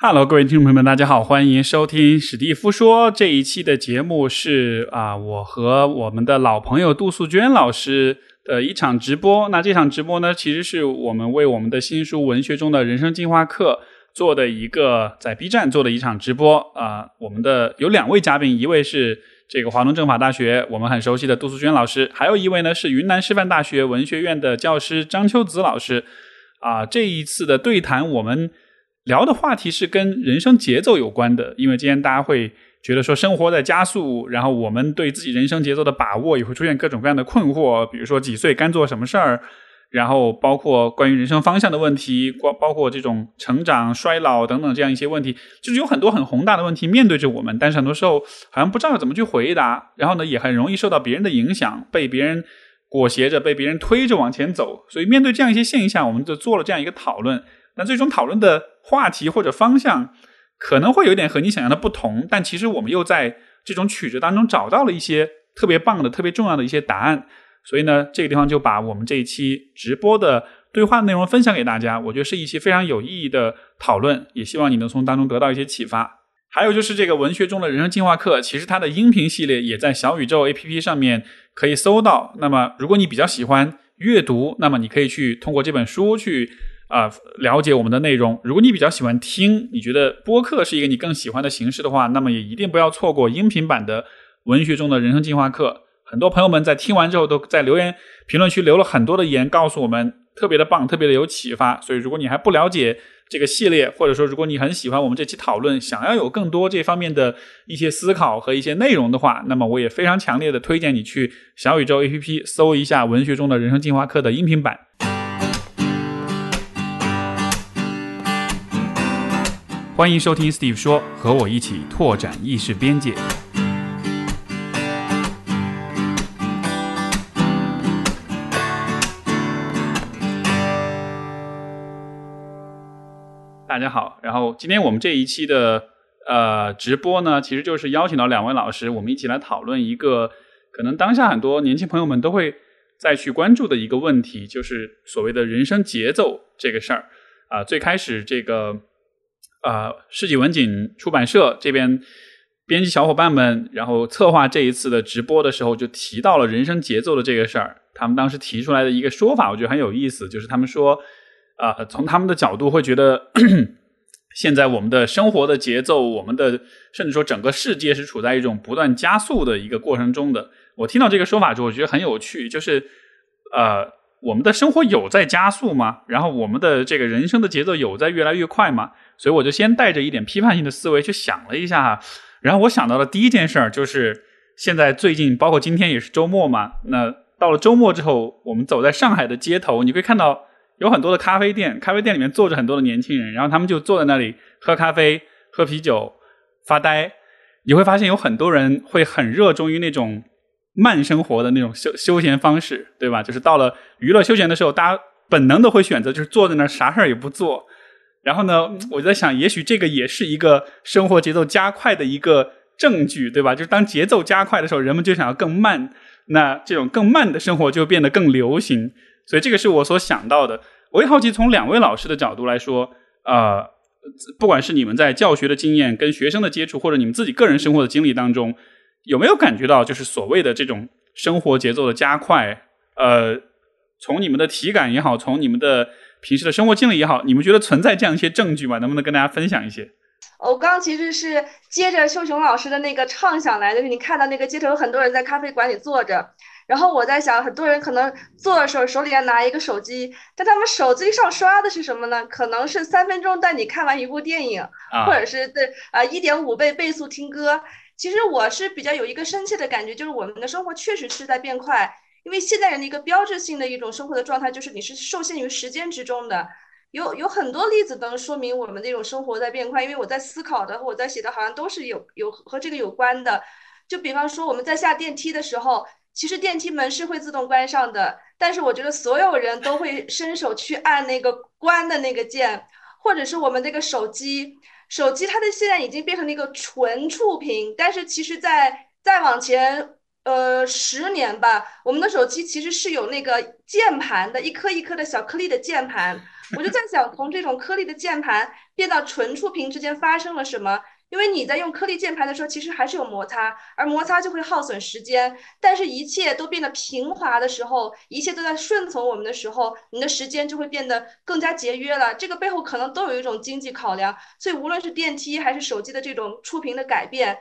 Hello，各位听众朋友们，大家好，欢迎收听史蒂夫说这一期的节目是啊，我和我们的老朋友杜素娟老师的一场直播。那这场直播呢，其实是我们为我们的新书《文学中的人生进化课》做的一个在 B 站做的一场直播啊。我们的有两位嘉宾，一位是这个华东政法大学我们很熟悉的杜素娟老师，还有一位呢是云南师范大学文学院的教师张秋子老师。啊，这一次的对谈我们。聊的话题是跟人生节奏有关的，因为今天大家会觉得说生活在加速，然后我们对自己人生节奏的把握也会出现各种各样的困惑，比如说几岁该做什么事儿，然后包括关于人生方向的问题，包包括这种成长、衰老等等这样一些问题，就是有很多很宏大的问题面对着我们，但是很多时候好像不知道怎么去回答，然后呢也很容易受到别人的影响，被别人裹挟着，被别人推着往前走，所以面对这样一些现象，我们就做了这样一个讨论。那最终讨论的话题或者方向可能会有点和你想象的不同，但其实我们又在这种曲折当中找到了一些特别棒的、特别重要的一些答案。所以呢，这个地方就把我们这一期直播的对话内容分享给大家。我觉得是一期非常有意义的讨论，也希望你能从当中得到一些启发。还有就是这个文学中的人生进化课，其实它的音频系列也在小宇宙 APP 上面可以搜到。那么，如果你比较喜欢阅读，那么你可以去通过这本书去。啊，了解我们的内容。如果你比较喜欢听，你觉得播客是一个你更喜欢的形式的话，那么也一定不要错过音频版的文学中的人生进化课。很多朋友们在听完之后，都在留言评论区留了很多的言，告诉我们特别的棒，特别的有启发。所以，如果你还不了解这个系列，或者说如果你很喜欢我们这期讨论，想要有更多这方面的一些思考和一些内容的话，那么我也非常强烈的推荐你去小宇宙 APP 搜一下文学中的人生进化课的音频版。欢迎收听 Steve 说，和我一起拓展意识边界。大家好，然后今天我们这一期的呃直播呢，其实就是邀请到两位老师，我们一起来讨论一个可能当下很多年轻朋友们都会再去关注的一个问题，就是所谓的人生节奏这个事儿啊。最开始这个。啊，世纪文景出版社这边编辑小伙伴们，然后策划这一次的直播的时候，就提到了人生节奏的这个事儿。他们当时提出来的一个说法，我觉得很有意思，就是他们说，啊，从他们的角度会觉得，现在我们的生活的节奏，我们的甚至说整个世界是处在一种不断加速的一个过程中的。我听到这个说法之后，我觉得很有趣，就是呃，我们的生活有在加速吗？然后我们的这个人生的节奏有在越来越快吗？所以我就先带着一点批判性的思维去想了一下，然后我想到了第一件事儿就是，现在最近包括今天也是周末嘛，那到了周末之后，我们走在上海的街头，你会看到有很多的咖啡店，咖啡店里面坐着很多的年轻人，然后他们就坐在那里喝咖啡、喝啤酒、发呆。你会发现有很多人会很热衷于那种慢生活的那种休休闲方式，对吧？就是到了娱乐休闲的时候，大家本能的会选择就是坐在那儿啥事儿也不做。然后呢，我就在想，也许这个也是一个生活节奏加快的一个证据，对吧？就是当节奏加快的时候，人们就想要更慢，那这种更慢的生活就变得更流行。所以这个是我所想到的。我也好奇，从两位老师的角度来说，呃，不管是你们在教学的经验、跟学生的接触，或者你们自己个人生活的经历当中，有没有感觉到就是所谓的这种生活节奏的加快？呃，从你们的体感也好，从你们的平时的生活经历也好，你们觉得存在这样一些证据吗？能不能跟大家分享一些？我刚刚其实是接着秀雄老师的那个畅想来，就是你看到那个街头有很多人在咖啡馆里坐着，然后我在想，很多人可能坐的时候手里要拿一个手机，但他们手机上刷的是什么呢？可能是三分钟带你看完一部电影，或者是对啊一点五倍倍速听歌。其实我是比较有一个深切的感觉，就是我们的生活确实是在变快。因为现代人的一个标志性的一种生活的状态，就是你是受限于时间之中的。有有很多例子能说明我们那种生活在变快。因为我在思考的和我在写的，好像都是有有和这个有关的。就比方说，我们在下电梯的时候，其实电梯门是会自动关上的，但是我觉得所有人都会伸手去按那个关的那个键，或者是我们那个手机，手机它的现在已经变成了一个纯触屏，但是其实在再往前。呃，十年吧，我们的手机其实是有那个键盘的，一颗一颗的小颗粒的键盘。我就在想，从这种颗粒的键盘变到纯触屏之间发生了什么？因为你在用颗粒键盘的时候，其实还是有摩擦，而摩擦就会耗损时间。但是，一切都变得平滑的时候，一切都在顺从我们的时候，你的时间就会变得更加节约了。这个背后可能都有一种经济考量。所以，无论是电梯还是手机的这种触屏的改变，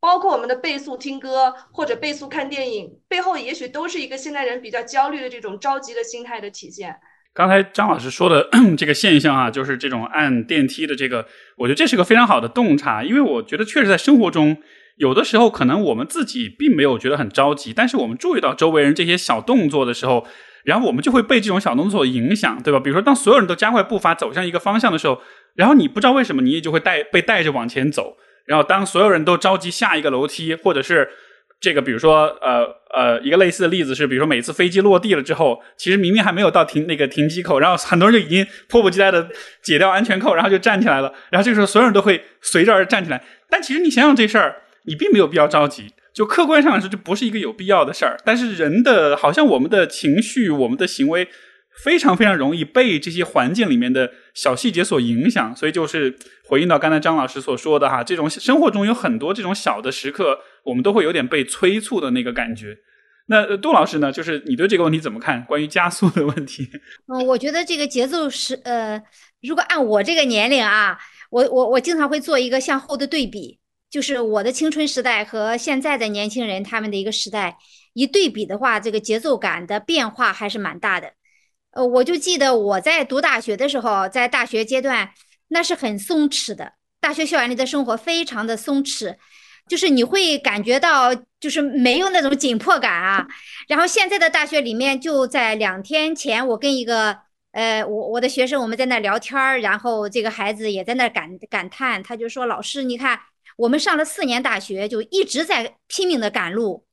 包括我们的倍速听歌或者倍速看电影，背后也许都是一个现代人比较焦虑的这种着急的心态的体现。刚才张老师说的 这个现象啊，就是这种按电梯的这个，我觉得这是个非常好的洞察，因为我觉得确实在生活中，有的时候可能我们自己并没有觉得很着急，但是我们注意到周围人这些小动作的时候，然后我们就会被这种小动作影响，对吧？比如说，当所有人都加快步伐走向一个方向的时候，然后你不知道为什么，你也就会带被带着往前走。然后当所有人都着急下一个楼梯，或者是。这个，比如说，呃呃，一个类似的例子是，比如说每次飞机落地了之后，其实明明还没有到停那个停机口，然后很多人就已经迫不及待的解掉安全扣，然后就站起来了，然后这个时候所有人都会随着而站起来。但其实你想想这事儿，你并没有必要着急，就客观上来说，这不是一个有必要的事儿。但是人的，好像我们的情绪，我们的行为。非常非常容易被这些环境里面的小细节所影响，所以就是回应到刚才张老师所说的哈，这种生活中有很多这种小的时刻，我们都会有点被催促的那个感觉。那杜老师呢，就是你对这个问题怎么看？关于加速的问题？嗯，我觉得这个节奏是呃，如果按我这个年龄啊，我我我经常会做一个向后的对比，就是我的青春时代和现在的年轻人他们的一个时代一对比的话，这个节奏感的变化还是蛮大的。呃，我就记得我在读大学的时候，在大学阶段，那是很松弛的。大学校园里的生活非常的松弛，就是你会感觉到，就是没有那种紧迫感啊。然后现在的大学里面，就在两天前，我跟一个呃，我我的学生，我们在那聊天，然后这个孩子也在那感感叹，他就说：“老师，你看，我们上了四年大学，就一直在拼命的赶路。”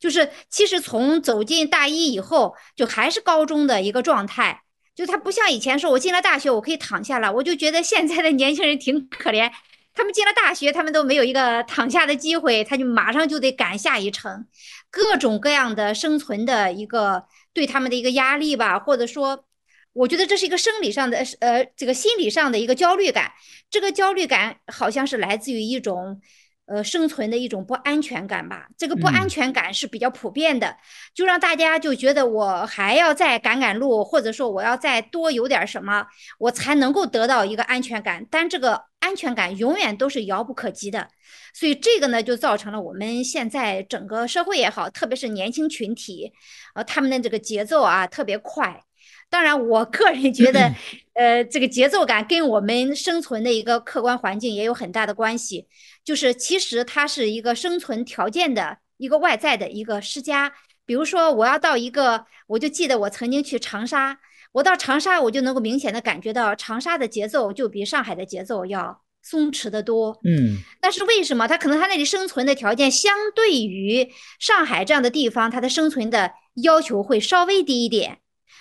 就是其实从走进大一以后，就还是高中的一个状态。就他不像以前说，我进了大学我可以躺下了。我就觉得现在的年轻人挺可怜，他们进了大学，他们都没有一个躺下的机会，他就马上就得赶下一程，各种各样的生存的一个对他们的一个压力吧，或者说，我觉得这是一个生理上的呃这个心理上的一个焦虑感。这个焦虑感好像是来自于一种。呃，生存的一种不安全感吧，这个不安全感是比较普遍的，就让大家就觉得我还要再赶赶路，或者说我要再多有点什么，我才能够得到一个安全感。但这个安全感永远都是遥不可及的，所以这个呢，就造成了我们现在整个社会也好，特别是年轻群体，呃，他们的这个节奏啊特别快。当然，我个人觉得，呃，这个节奏感跟我们生存的一个客观环境也有很大的关系。就是其实它是一个生存条件的一个外在的一个施加。比如说，我要到一个，我就记得我曾经去长沙，我到长沙，我就能够明显的感觉到长沙的节奏就比上海的节奏要松弛的多。嗯，但是为什么？它可能它那里生存的条件相对于上海这样的地方，它的生存的要求会稍微低一点。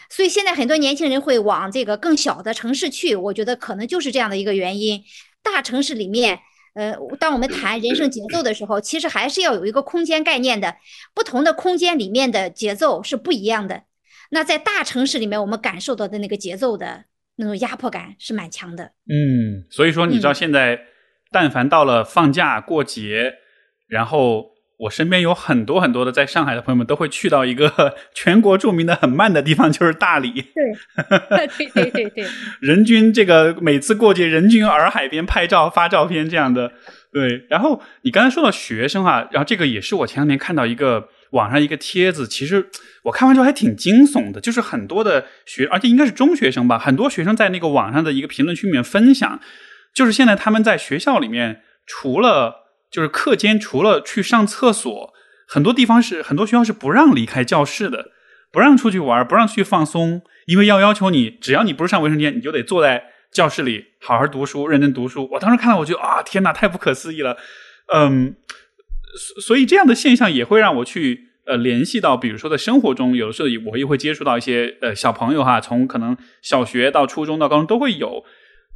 所以现在很多年轻人会往这个更小的城市去，我觉得可能就是这样的一个原因。大城市里面，呃，当我们谈人生节奏的时候，其实还是要有一个空间概念的。不同的空间里面的节奏是不一样的。那在大城市里面，我们感受到的那个节奏的那种压迫感是蛮强的。嗯，所以说你知道现在，但凡到了放假过节，然后。我身边有很多很多的在上海的朋友们都会去到一个 全国著名的很慢的地方，就是大理。对，对对对对。人均这个每次过节，人均洱海边拍照发照片这样的。对，然后你刚才说到学生哈，然后这个也是我前两天看到一个网上一个帖子，其实我看完之后还挺惊悚的，就是很多的学，而且应该是中学生吧，很多学生在那个网上的一个评论区里面分享，就是现在他们在学校里面除了。就是课间除了去上厕所，很多地方是很多学校是不让离开教室的，不让出去玩，不让去放松，因为要要求你，只要你不是上卫生间，你就得坐在教室里好好读书，认真读书。我当时看到，我就啊，天哪，太不可思议了。嗯，所以这样的现象也会让我去呃联系到，比如说在生活中，有的时候我也会接触到一些呃小朋友哈，从可能小学到初中到高中都会有。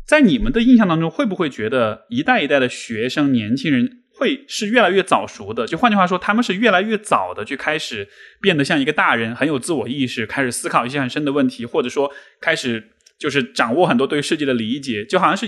在你们的印象当中，会不会觉得一代一代的学生年轻人？会是越来越早熟的，就换句话说，他们是越来越早的去开始变得像一个大人，很有自我意识，开始思考一些很深的问题，或者说开始就是掌握很多对世界的理解。就好像是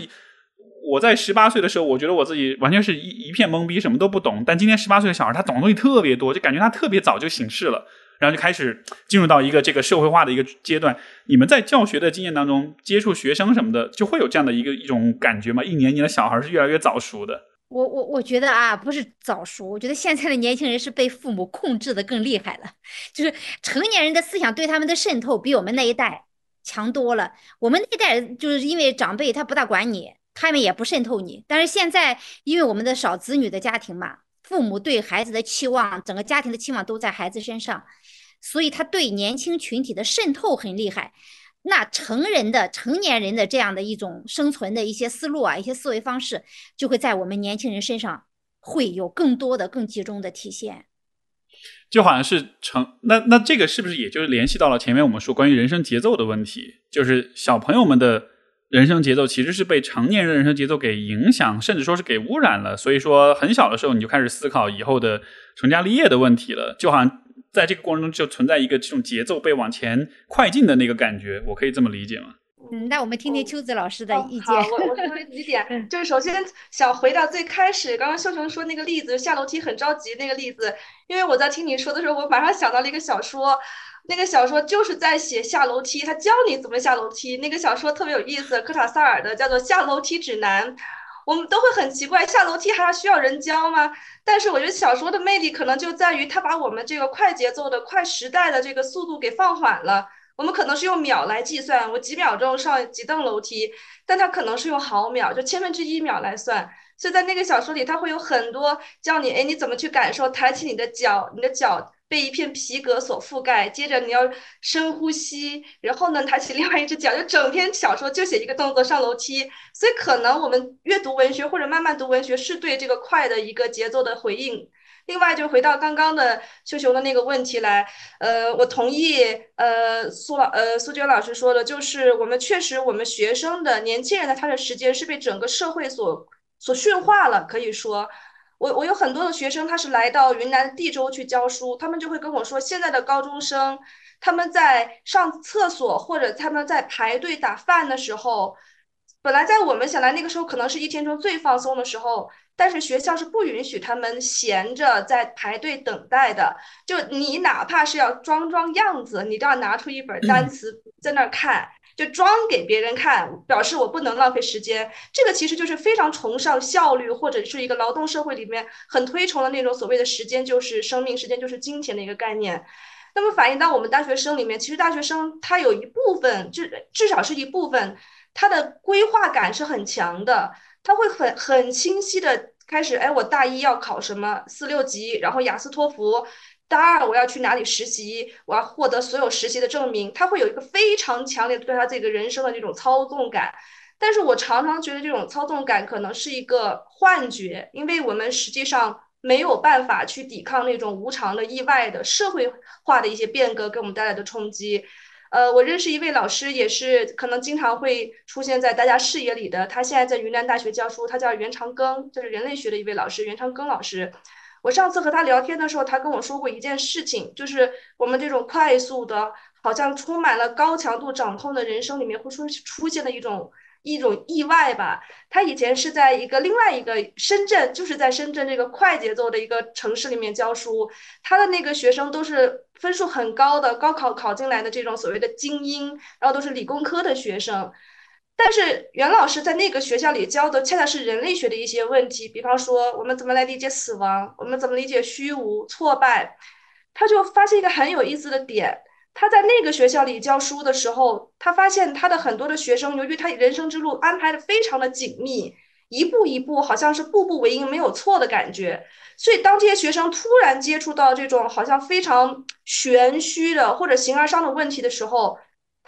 我在十八岁的时候，我觉得我自己完全是一一片懵逼，什么都不懂。但今天十八岁的小孩，他懂的东西特别多，就感觉他特别早就醒世了，然后就开始进入到一个这个社会化的一个阶段。你们在教学的经验当中接触学生什么的，就会有这样的一个一种感觉吗？一年年的小孩是越来越早熟的。我我我觉得啊，不是早熟，我觉得现在的年轻人是被父母控制的更厉害了，就是成年人的思想对他们的渗透比我们那一代强多了。我们那一代就是因为长辈他不大管你，他们也不渗透你。但是现在因为我们的少子女的家庭嘛，父母对孩子的期望，整个家庭的期望都在孩子身上，所以他对年轻群体的渗透很厉害。那成人的成年人的这样的一种生存的一些思路啊，一些思维方式，就会在我们年轻人身上会有更多的、更集中的体现。就好像是成那那这个是不是也就是联系到了前面我们说关于人生节奏的问题？就是小朋友们的人生节奏其实是被成年人人生节奏给影响，甚至说是给污染了。所以说很小的时候你就开始思考以后的成家立业的问题了，就好像。在这个过程中，就存在一个这种节奏被往前快进的那个感觉，我可以这么理解吗？嗯，那我们听听秋子老师的意见。好，我我说几点，就是首先想回到最开始，刚刚秀琼说那个例子，下楼梯很着急那个例子，因为我在听你说的时候，我马上想到了一个小说，那个小说就是在写下楼梯，他教你怎么下楼梯，那个小说特别有意思，科塔萨尔的，叫做《下楼梯指南》。我们都会很奇怪，下楼梯还要需要人教吗？但是我觉得小说的魅力可能就在于它把我们这个快节奏的快时代的这个速度给放缓了。我们可能是用秒来计算，我几秒钟上几层楼梯，但它可能是用毫秒，就千分之一秒来算。所以在那个小说里，它会有很多教你，哎，你怎么去感受，抬起你的脚，你的脚。被一片皮革所覆盖，接着你要深呼吸，然后呢，抬起另外一只脚，就整篇小说就写一个动作上楼梯。所以可能我们阅读文学或者慢慢读文学是对这个快的一个节奏的回应。另外，就回到刚刚的秀秀的那个问题来，呃，我同意，呃，苏老，呃，苏娟老师说的，就是我们确实我们学生的年轻人的他的时间是被整个社会所所驯化了，可以说。我我有很多的学生，他是来到云南地州去教书，他们就会跟我说，现在的高中生，他们在上厕所或者他们在排队打饭的时候，本来在我们想来那个时候可能是一天中最放松的时候，但是学校是不允许他们闲着在排队等待的，就你哪怕是要装装样子，你都要拿出一本单词在那儿看。就装给别人看，表示我不能浪费时间。这个其实就是非常崇尚效率，或者是一个劳动社会里面很推崇的那种所谓的时间就是生命，时间就是金钱的一个概念。那么反映到我们大学生里面，其实大学生他有一部分，至至少是一部分，他的规划感是很强的，他会很很清晰的开始，哎，我大一要考什么四六级，然后雅思托福。大二我要去哪里实习？我要获得所有实习的证明。他会有一个非常强烈对他这个人生的这种操纵感，但是我常常觉得这种操纵感可能是一个幻觉，因为我们实际上没有办法去抵抗那种无常的意外的社会化的一些变革给我们带来的冲击。呃，我认识一位老师，也是可能经常会出现在大家视野里的，他现在在云南大学教书，他叫袁长庚，就是人类学的一位老师，袁长庚老师。我上次和他聊天的时候，他跟我说过一件事情，就是我们这种快速的，好像充满了高强度掌控的人生里面，会出出现的一种一种意外吧。他以前是在一个另外一个深圳，就是在深圳这个快节奏的一个城市里面教书，他的那个学生都是分数很高的，高考考进来的这种所谓的精英，然后都是理工科的学生。但是袁老师在那个学校里教的恰恰是人类学的一些问题，比方说我们怎么来理解死亡，我们怎么理解虚无、挫败。他就发现一个很有意思的点，他在那个学校里教书的时候，他发现他的很多的学生，由于他人生之路安排的非常的紧密，一步一步好像是步步为营，没有错的感觉。所以当这些学生突然接触到这种好像非常玄虚的或者形而上的问题的时候，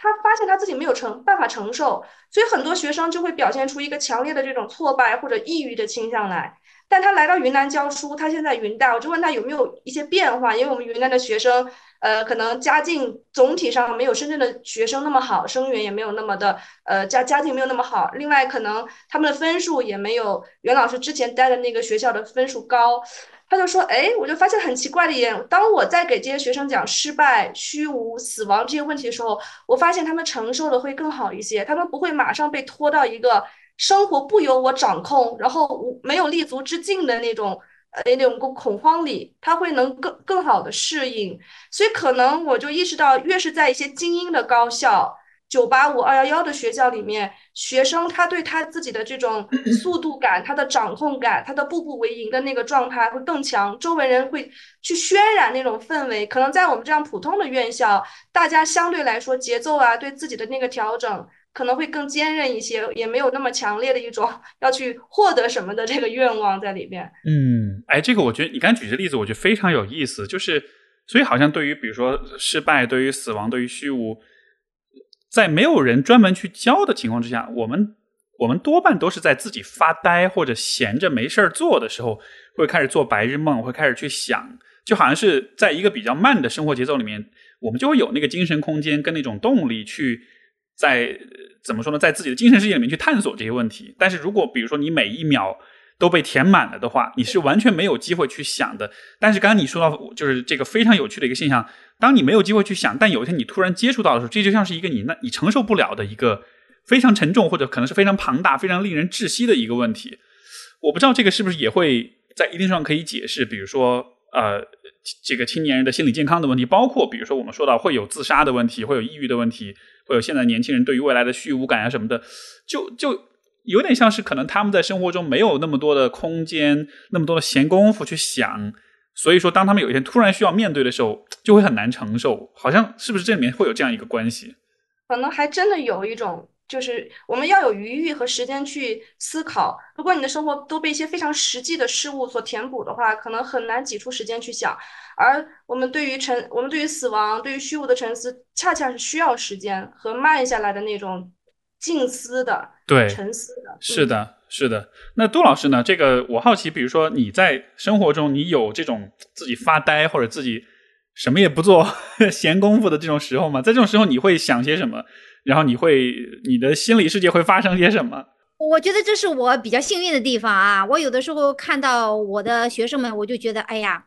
他发现他自己没有承办法承受，所以很多学生就会表现出一个强烈的这种挫败或者抑郁的倾向来。但他来到云南教书，他现在云大，我就问他有没有一些变化，因为我们云南的学生，呃，可能家境总体上没有深圳的学生那么好，生源也没有那么的，呃，家家境没有那么好。另外，可能他们的分数也没有袁老师之前待的那个学校的分数高。他就说：“哎，我就发现很奇怪的一点，当我在给这些学生讲失败、虚无、死亡这些问题的时候，我发现他们承受的会更好一些，他们不会马上被拖到一个生活不由我掌控，然后无没有立足之境的那种呃那种恐恐慌里，他会能更更好的适应。所以可能我就意识到，越是在一些精英的高校。九八五、二幺幺的学校里面，学生他对他自己的这种 速度感、他的掌控感、他的步步为营的那个状态会更强，周围人会去渲染那种氛围。可能在我们这样普通的院校，大家相对来说节奏啊，对自己的那个调整可能会更坚韧一些，也没有那么强烈的一种 要去获得什么的这个愿望在里边。嗯，哎，这个我觉得你刚举的例子，我觉得非常有意思。就是所以好像对于比如说失败、对于死亡、对于虚无。在没有人专门去教的情况之下，我们我们多半都是在自己发呆或者闲着没事儿做的时候，会开始做白日梦，会开始去想，就好像是在一个比较慢的生活节奏里面，我们就会有那个精神空间跟那种动力去在怎么说呢，在自己的精神世界里面去探索这些问题。但是如果比如说你每一秒都被填满了的话，你是完全没有机会去想的。但是刚刚你说到，就是这个非常有趣的一个现象。当你没有机会去想，但有一天你突然接触到的时候，这就像是一个你那你承受不了的一个非常沉重或者可能是非常庞大、非常令人窒息的一个问题。我不知道这个是不是也会在一定上可以解释，比如说呃，这个青年人的心理健康的问题，包括比如说我们说到会有自杀的问题，会有抑郁的问题，会有现在年轻人对于未来的虚无感啊什么的，就就有点像是可能他们在生活中没有那么多的空间，那么多的闲工夫去想。所以说，当他们有一天突然需要面对的时候，就会很难承受。好像是不是这里面会有这样一个关系？可能还真的有一种，就是我们要有余裕和时间去思考。如果你的生活都被一些非常实际的事物所填补的话，可能很难挤出时间去想。而我们对于沉，我们对于死亡，对于虚无的沉思，恰恰是需要时间和慢下来的那种静思的、对沉思的。是的。是的，那杜老师呢？这个我好奇，比如说你在生活中，你有这种自己发呆或者自己什么也不做 闲工夫的这种时候吗？在这种时候，你会想些什么？然后你会你的心理世界会发生些什么？我觉得这是我比较幸运的地方啊！我有的时候看到我的学生们，我就觉得，哎呀。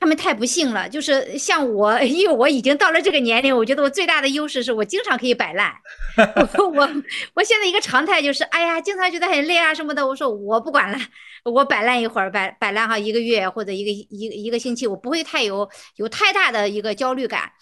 他们太不幸了，就是像我，因为我已经到了这个年龄，我觉得我最大的优势是我经常可以摆烂。我我现在一个常态就是，哎呀，经常觉得很累啊什么的，我说我不管了，我摆烂一会儿，摆摆烂哈一个月或者一个一一个星期，我不会太有有太大的一个焦虑感。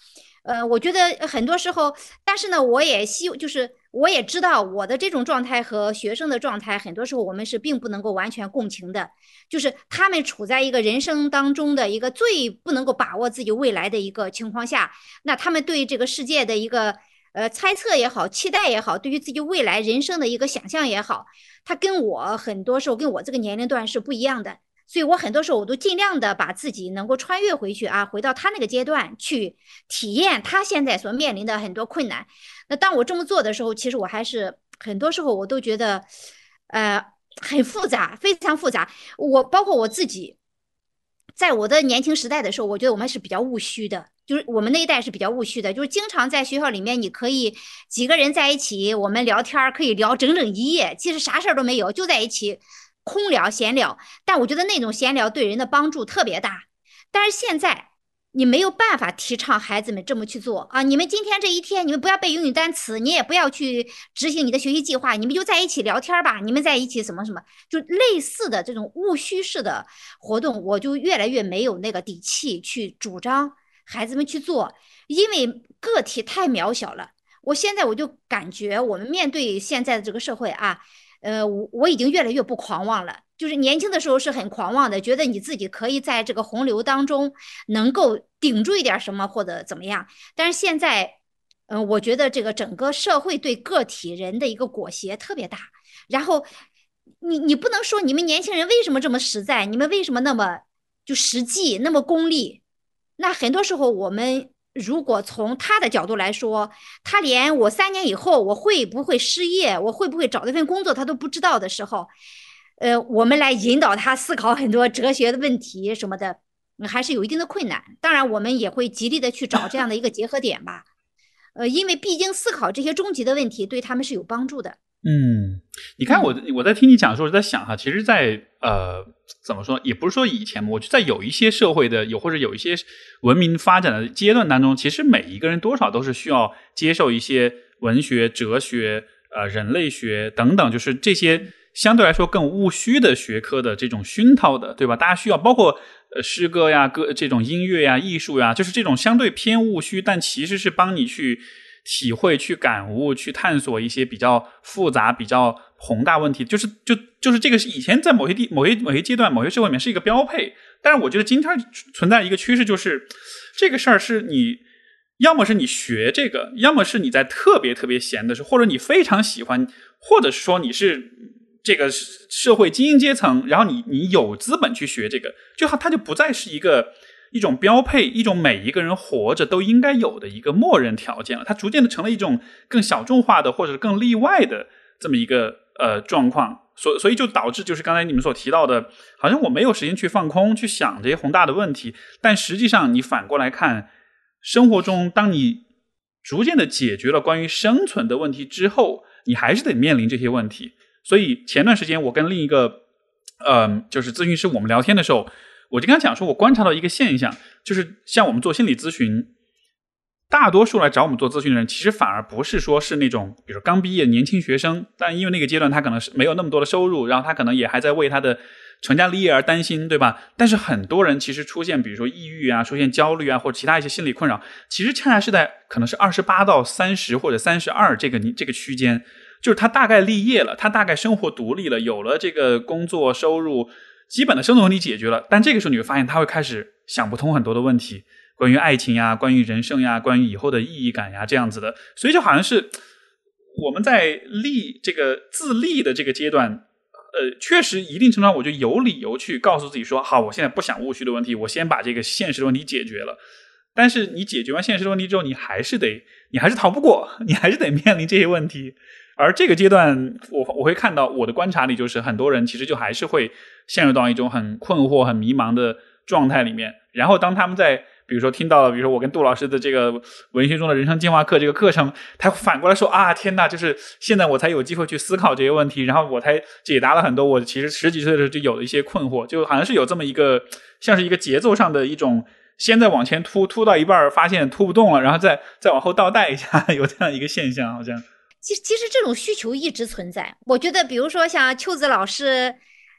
呃，我觉得很多时候，但是呢，我也希就是。我也知道我的这种状态和学生的状态，很多时候我们是并不能够完全共情的。就是他们处在一个人生当中的一个最不能够把握自己未来的一个情况下，那他们对这个世界的一个呃猜测也好，期待也好，对于自己未来人生的一个想象也好，他跟我很多时候跟我这个年龄段是不一样的。所以我很多时候我都尽量的把自己能够穿越回去啊，回到他那个阶段去体验他现在所面临的很多困难。那当我这么做的时候，其实我还是很多时候我都觉得，呃，很复杂，非常复杂。我包括我自己，在我的年轻时代的时候，我觉得我们是比较务虚的，就是我们那一代是比较务虚的，就是经常在学校里面，你可以几个人在一起，我们聊天可以聊整整一夜，其实啥事儿都没有，就在一起空聊闲聊。但我觉得那种闲聊对人的帮助特别大。但是现在。你没有办法提倡孩子们这么去做啊！你们今天这一天，你们不要背英语单词，你也不要去执行你的学习计划，你们就在一起聊天吧。你们在一起什么什么，就类似的这种务虚式的活动，我就越来越没有那个底气去主张孩子们去做，因为个体太渺小了。我现在我就感觉，我们面对现在的这个社会啊，呃，我我已经越来越不狂妄了。就是年轻的时候是很狂妄的，觉得你自己可以在这个洪流当中能够顶住一点什么或者怎么样。但是现在，嗯，我觉得这个整个社会对个体人的一个裹挟特别大。然后，你你不能说你们年轻人为什么这么实在，你们为什么那么就实际那么功利？那很多时候我们如果从他的角度来说，他连我三年以后我会不会失业，我会不会找到份工作他都不知道的时候。呃，我们来引导他思考很多哲学的问题什么的，还是有一定的困难。当然，我们也会极力的去找这样的一个结合点吧。呃，因为毕竟思考这些终极的问题对他们是有帮助的。嗯，你看我我在听你讲的时候，我在想哈，其实，在呃怎么说，也不是说以前，我就在有一些社会的有或者有一些文明发展的阶段当中，其实每一个人多少都是需要接受一些文学、哲学。呃人类学等等，就是这些相对来说更务虚的学科的这种熏陶的，对吧？大家需要包括呃诗歌呀、歌这种音乐呀、艺术呀，就是这种相对偏务虚，但其实是帮你去体会、去感悟、去探索一些比较复杂、比较宏大问题。就是就就是这个是以前在某些地、某些某些阶段、某些社会里面是一个标配，但是我觉得今天存在一个趋势，就是这个事儿是你。要么是你学这个，要么是你在特别特别闲的时候，或者你非常喜欢，或者说你是这个社会精英阶层，然后你你有资本去学这个，就它它就不再是一个一种标配，一种每一个人活着都应该有的一个默认条件了，它逐渐的成了一种更小众化的或者更例外的这么一个呃状况，所所以就导致就是刚才你们所提到的，好像我没有时间去放空去想这些宏大的问题，但实际上你反过来看。生活中，当你逐渐的解决了关于生存的问题之后，你还是得面临这些问题。所以前段时间我跟另一个，呃，就是咨询师我们聊天的时候，我就跟他讲说，我观察到一个现象，就是像我们做心理咨询，大多数来找我们做咨询的人，其实反而不是说是那种，比如刚毕业年轻学生，但因为那个阶段他可能是没有那么多的收入，然后他可能也还在为他的。成家立业而担心，对吧？但是很多人其实出现，比如说抑郁啊，出现焦虑啊，或者其他一些心理困扰，其实恰恰是在可能是二十八到三十或者三十二这个这个区间，就是他大概立业了，他大概生活独立了，有了这个工作收入，基本的生存问题解决了。但这个时候你会发现，他会开始想不通很多的问题，关于爱情呀，关于人生呀，关于以后的意义感呀，这样子的。所以就好像是我们在立这个自立的这个阶段。呃，确实，一定程度上，我就有理由去告诉自己说，好，我现在不想务虚的问题，我先把这个现实的问题解决了。但是，你解决完现实的问题之后，你还是得，你还是逃不过，你还是得面临这些问题。而这个阶段，我我会看到我的观察里，就是很多人其实就还是会陷入到一种很困惑、很迷茫的状态里面。然后，当他们在比如说听到，比如说我跟杜老师的这个文学中的人生进化课这个课程，他反过来说啊，天哪，就是现在我才有机会去思考这些问题，然后我才解答了很多我其实十几岁的时候就有的一些困惑，就好像是有这么一个像是一个节奏上的一种，先在往前突，突到一半发现突不动了，然后再再往后倒带一下，有这样一个现象，好像。其其实这种需求一直存在，我觉得比如说像秋子老师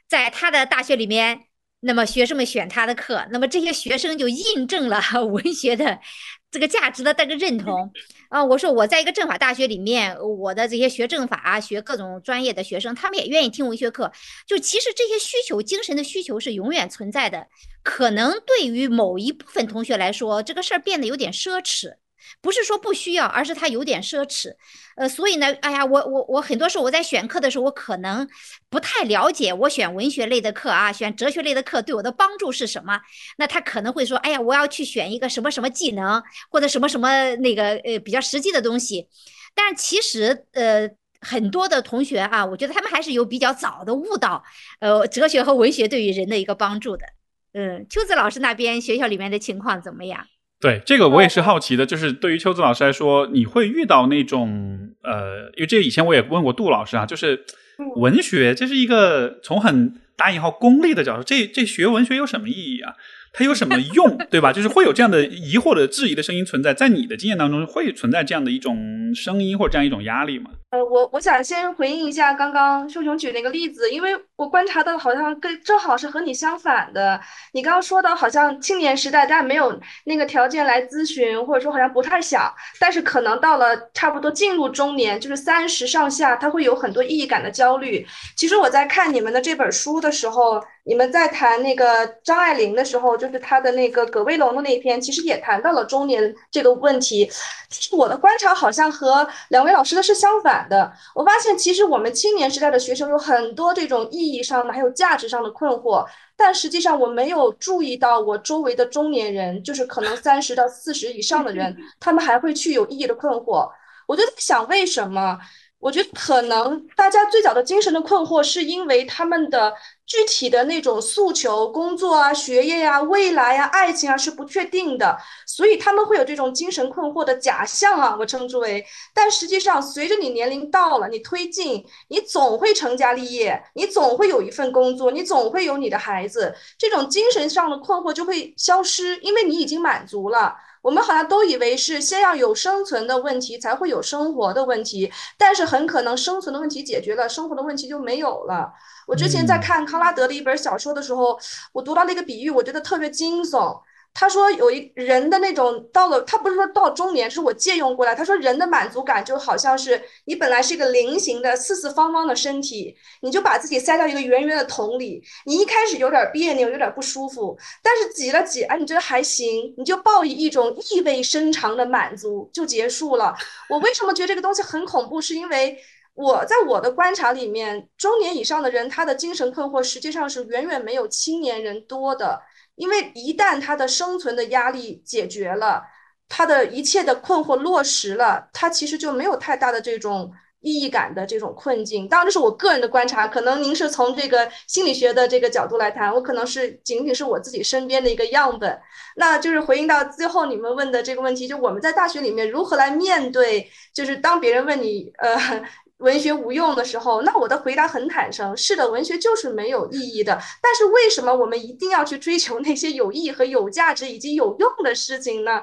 在他的大学里面。那么学生们选他的课，那么这些学生就印证了 文学的这个价值的这个认同啊。我说我在一个政法大学里面，我的这些学政法、啊学各种专业的学生，他们也愿意听文学课。就其实这些需求、精神的需求是永远存在的。可能对于某一部分同学来说，这个事儿变得有点奢侈。不是说不需要，而是它有点奢侈，呃，所以呢，哎呀，我我我很多时候我在选课的时候，我可能不太了解，我选文学类的课啊，选哲学类的课对我的帮助是什么？那他可能会说，哎呀，我要去选一个什么什么技能，或者什么什么那个呃比较实际的东西。但是其实呃很多的同学啊，我觉得他们还是有比较早的悟到，呃，哲学和文学对于人的一个帮助的。嗯，秋子老师那边学校里面的情况怎么样？对这个我也是好奇的，就是对于秋子老师来说，你会遇到那种呃，因为这以前我也问过杜老师啊，就是文学这是一个从很打引号功利的角度，这这学文学有什么意义啊？它有什么用，对吧？就是会有这样的疑惑的质疑的声音存在，在你的经验当中会存在这样的一种声音或者这样一种压力吗？呃，我我想先回应一下刚刚秀雄举那个例子，因为我观察到好像跟正好是和你相反的。你刚刚说到好像青年时代大家没有那个条件来咨询，或者说好像不太想，但是可能到了差不多进入中年，就是三十上下，他会有很多意义感的焦虑。其实我在看你们的这本书的时候。你们在谈那个张爱玲的时候，就是她的那个葛威龙的那篇，其实也谈到了中年这个问题。我的观察好像和两位老师的是相反的。我发现，其实我们青年时代的学生有很多这种意义上的，还有价值上的困惑，但实际上我没有注意到我周围的中年人，就是可能三十到四十以上的人，他们还会去有意义的困惑。我就在想，为什么？我觉得可能大家最早的精神的困惑，是因为他们的具体的那种诉求、工作啊、学业呀、未来呀、爱情啊是不确定的，所以他们会有这种精神困惑的假象啊，我称之为。但实际上，随着你年龄到了，你推进，你总会成家立业，你总会有一份工作，你总会有你的孩子，这种精神上的困惑就会消失，因为你已经满足了。我们好像都以为是先要有生存的问题，才会有生活的问题，但是很可能生存的问题解决了，生活的问题就没有了。我之前在看康拉德的一本小说的时候，我读到那个比喻，我觉得特别惊悚。他说有一人的那种到了，他不是说到中年，是我借用过来。他说人的满足感就好像是你本来是一个菱形的四四方方的身体，你就把自己塞到一个圆圆的桶里。你一开始有点别扭，有点不舒服，但是挤了挤，哎，你觉得还行，你就抱以一种意味深长的满足就结束了。我为什么觉得这个东西很恐怖？是因为我在我的观察里面，中年以上的人他的精神困惑实际上是远远没有青年人多的。因为一旦他的生存的压力解决了，他的一切的困惑落实了，他其实就没有太大的这种意义感的这种困境。当然，这是我个人的观察，可能您是从这个心理学的这个角度来谈，我可能是仅仅是我自己身边的一个样本。那就是回应到最后你们问的这个问题，就我们在大学里面如何来面对，就是当别人问你，呃。文学无用的时候，那我的回答很坦诚：是的，文学就是没有意义的。但是为什么我们一定要去追求那些有意义和有价值以及有用的事情呢？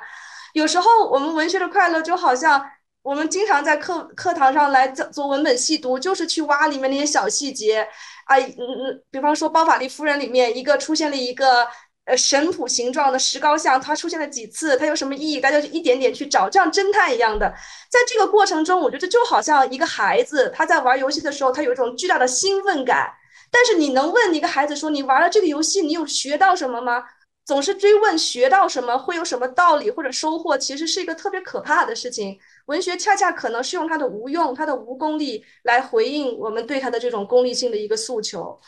有时候我们文学的快乐就好像我们经常在课课堂上来做做文本细读，就是去挖里面那些小细节啊，嗯嗯，比方说《包法利夫人》里面一个出现了一个。呃，神谱形状的石膏像，它出现了几次？它有什么意义？大家就一点点去找，像侦探一样的。在这个过程中，我觉得就好像一个孩子，他在玩游戏的时候，他有一种巨大的兴奋感。但是你能问一个孩子说：“你玩了这个游戏，你有学到什么吗？”总是追问学到什么，会有什么道理或者收获，其实是一个特别可怕的事情。文学恰恰可能是用它的无用、它的无功力来回应我们对它的这种功利性的一个诉求。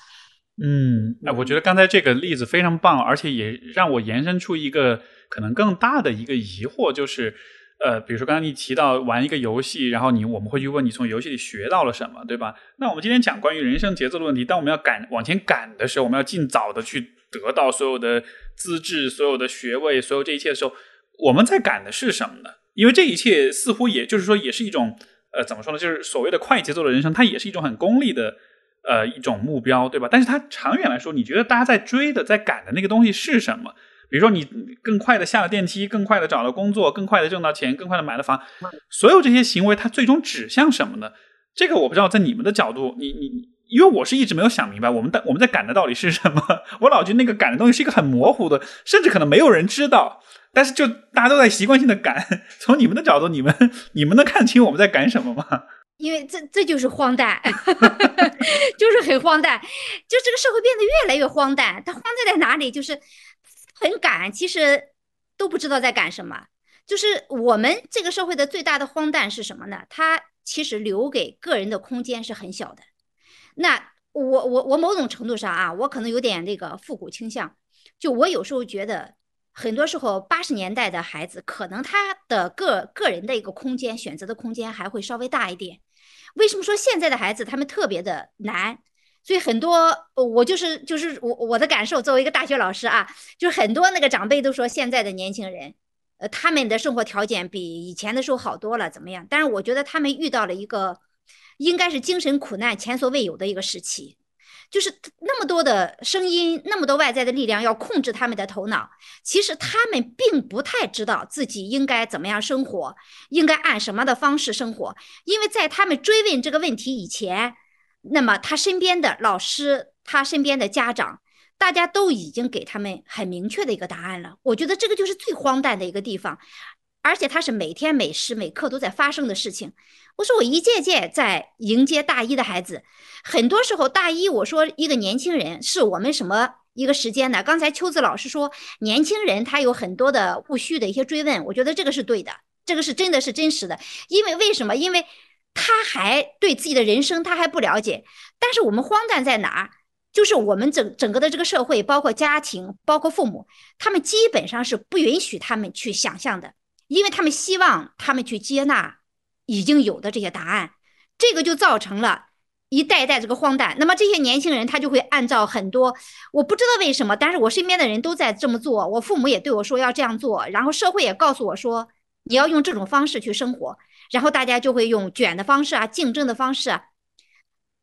嗯，那我觉得刚才这个例子非常棒，而且也让我延伸出一个可能更大的一个疑惑，就是，呃，比如说刚刚你提到玩一个游戏，然后你我们会去问你从游戏里学到了什么，对吧？那我们今天讲关于人生节奏的问题，当我们要赶往前赶的时候，我们要尽早的去得到所有的资质、所有的学位、所有这一切的时候，我们在赶的是什么呢？因为这一切似乎也就是说也是一种，呃，怎么说呢？就是所谓的快节奏的人生，它也是一种很功利的。呃，一种目标，对吧？但是它长远来说，你觉得大家在追的、在赶的那个东西是什么？比如说，你更快的下了电梯，更快的找到工作，更快的挣到钱，更快的买了房，所有这些行为，它最终指向什么呢？这个我不知道，在你们的角度，你你，因为我是一直没有想明白，我们的我们在赶的到底是什么？我老觉得那个赶的东西是一个很模糊的，甚至可能没有人知道，但是就大家都在习惯性的赶。从你们的角度，你们你们能看清我们在赶什么吗？因为这这就是荒诞，就是很荒诞，就这个社会变得越来越荒诞。它荒诞在哪里？就是很赶，其实都不知道在赶什么。就是我们这个社会的最大的荒诞是什么呢？它其实留给个人的空间是很小的。那我我我某种程度上啊，我可能有点那个复古倾向。就我有时候觉得。很多时候，八十年代的孩子可能他的个个人的一个空间选择的空间还会稍微大一点。为什么说现在的孩子他们特别的难？所以很多我就是就是我我的感受，作为一个大学老师啊，就是很多那个长辈都说现在的年轻人，呃，他们的生活条件比以前的时候好多了，怎么样？但是我觉得他们遇到了一个应该是精神苦难前所未有的一个时期。就是那么多的声音，那么多外在的力量要控制他们的头脑。其实他们并不太知道自己应该怎么样生活，应该按什么的方式生活。因为在他们追问这个问题以前，那么他身边的老师，他身边的家长，大家都已经给他们很明确的一个答案了。我觉得这个就是最荒诞的一个地方。而且他是每天每时每刻都在发生的事情。我说我一届届在迎接大一的孩子，很多时候大一我说一个年轻人是我们什么一个时间呢？刚才秋子老师说年轻人他有很多的务虚的一些追问，我觉得这个是对的，这个是真的是真实的。因为为什么？因为他还对自己的人生他还不了解。但是我们荒诞在哪儿？就是我们整整个的这个社会，包括家庭，包括父母，他们基本上是不允许他们去想象的。因为他们希望他们去接纳已经有的这些答案，这个就造成了一代代这个荒诞。那么这些年轻人他就会按照很多我不知道为什么，但是我身边的人都在这么做，我父母也对我说要这样做，然后社会也告诉我说你要用这种方式去生活，然后大家就会用卷的方式啊，竞争的方式啊，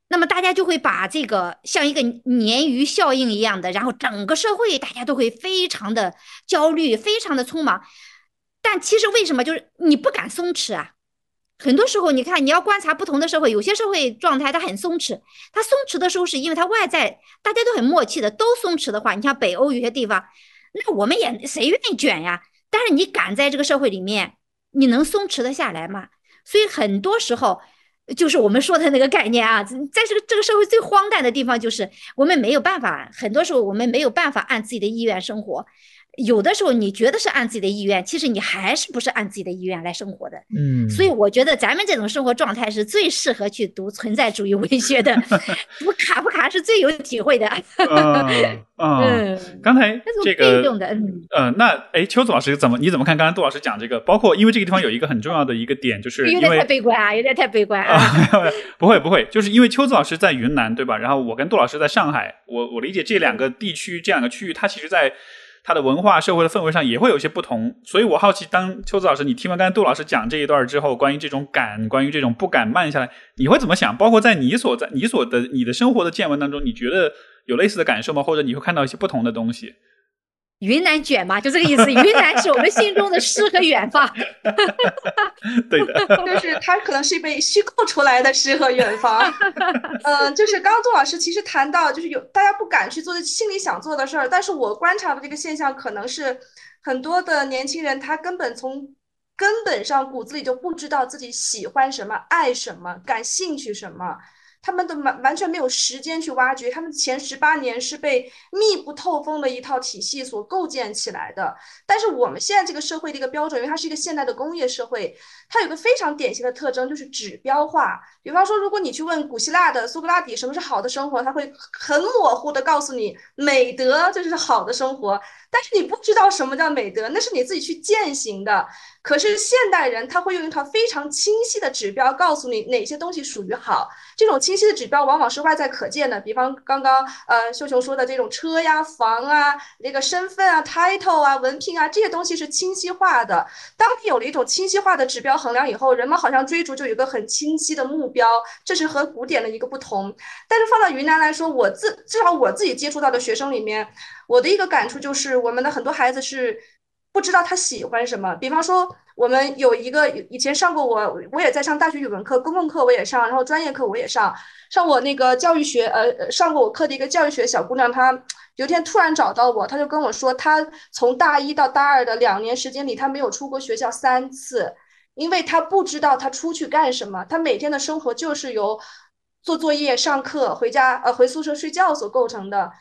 那么大家就会把这个像一个鲶鱼效应一样的，然后整个社会大家都会非常的焦虑，非常的匆忙。但其实为什么就是你不敢松弛啊？很多时候，你看你要观察不同的社会，有些社会状态它很松弛，它松弛的时候是因为它外在大家都很默契的，都松弛的话，你像北欧有些地方，那我们也谁愿意卷呀？但是你敢在这个社会里面，你能松弛的下来吗？所以很多时候，就是我们说的那个概念啊，在这个这个社会最荒诞的地方就是我们没有办法，很多时候我们没有办法按自己的意愿生活。有的时候你觉得是按自己的意愿，其实你还是不是按自己的意愿来生活的。嗯，所以我觉得咱们这种生活状态是最适合去读存在主义文学的，读卡夫卡是最有体会的。嗯 嗯，刚才这个嗯呃，那哎，邱子老师怎么你怎么看？刚才杜老师讲这个，包括因为这个地方有一个很重要的一个点，就是有点太悲观啊，有点太悲观啊。不会不会，就是因为邱子老师在云南对吧？然后我跟杜老师在上海，我我理解这两个地区这两个区域，它其实在。它的文化、社会的氛围上也会有一些不同，所以我好奇，当秋子老师，你听完刚才杜老师讲这一段之后，关于这种敢，关于这种不敢慢下来，你会怎么想？包括在你所在、你所的、你的生活的见闻当中，你觉得有类似的感受吗？或者你会看到一些不同的东西？云南卷嘛，就这个意思。云南是我们心中的诗和远方。对的，就是它可能是被虚构出来的诗和远方。嗯，就是刚刚杜老师其实谈到，就是有大家不敢去做的心里想做的事儿，但是我观察的这个现象，可能是很多的年轻人他根本从根本上骨子里就不知道自己喜欢什么、爱什么、感兴趣什么。他们都完完全没有时间去挖掘，他们前十八年是被密不透风的一套体系所构建起来的。但是我们现在这个社会的一个标准，因为它是一个现代的工业社会，它有个非常典型的特征，就是指标化。比方说，如果你去问古希腊的苏格拉底什么是好的生活，他会很模糊的告诉你，美德就是好的生活。但是你不知道什么叫美德，那是你自己去践行的。可是现代人他会用一套非常清晰的指标告诉你哪些东西属于好。这种清晰的指标往往是外在可见的，比方刚刚呃秀雄说的这种车呀、房啊、那个身份啊、title 啊、文凭啊这些东西是清晰化的。当你有了一种清晰化的指标衡量以后，人们好像追逐就有一个很清晰的目标，这是和古典的一个不同。但是放到云南来说，我自至少我自己接触到的学生里面，我的一个感触就是，我们的很多孩子是。不知道他喜欢什么，比方说，我们有一个以前上过我，我也在上大学语文课，公共课我也上，然后专业课我也上。上我那个教育学，呃，上过我课的一个教育学小姑娘，她有一天突然找到我，她就跟我说，她从大一到大二的两年时间里，她没有出过学校三次，因为她不知道她出去干什么，她每天的生活就是由做作业、上课、回家，呃，回宿舍睡觉所构成的。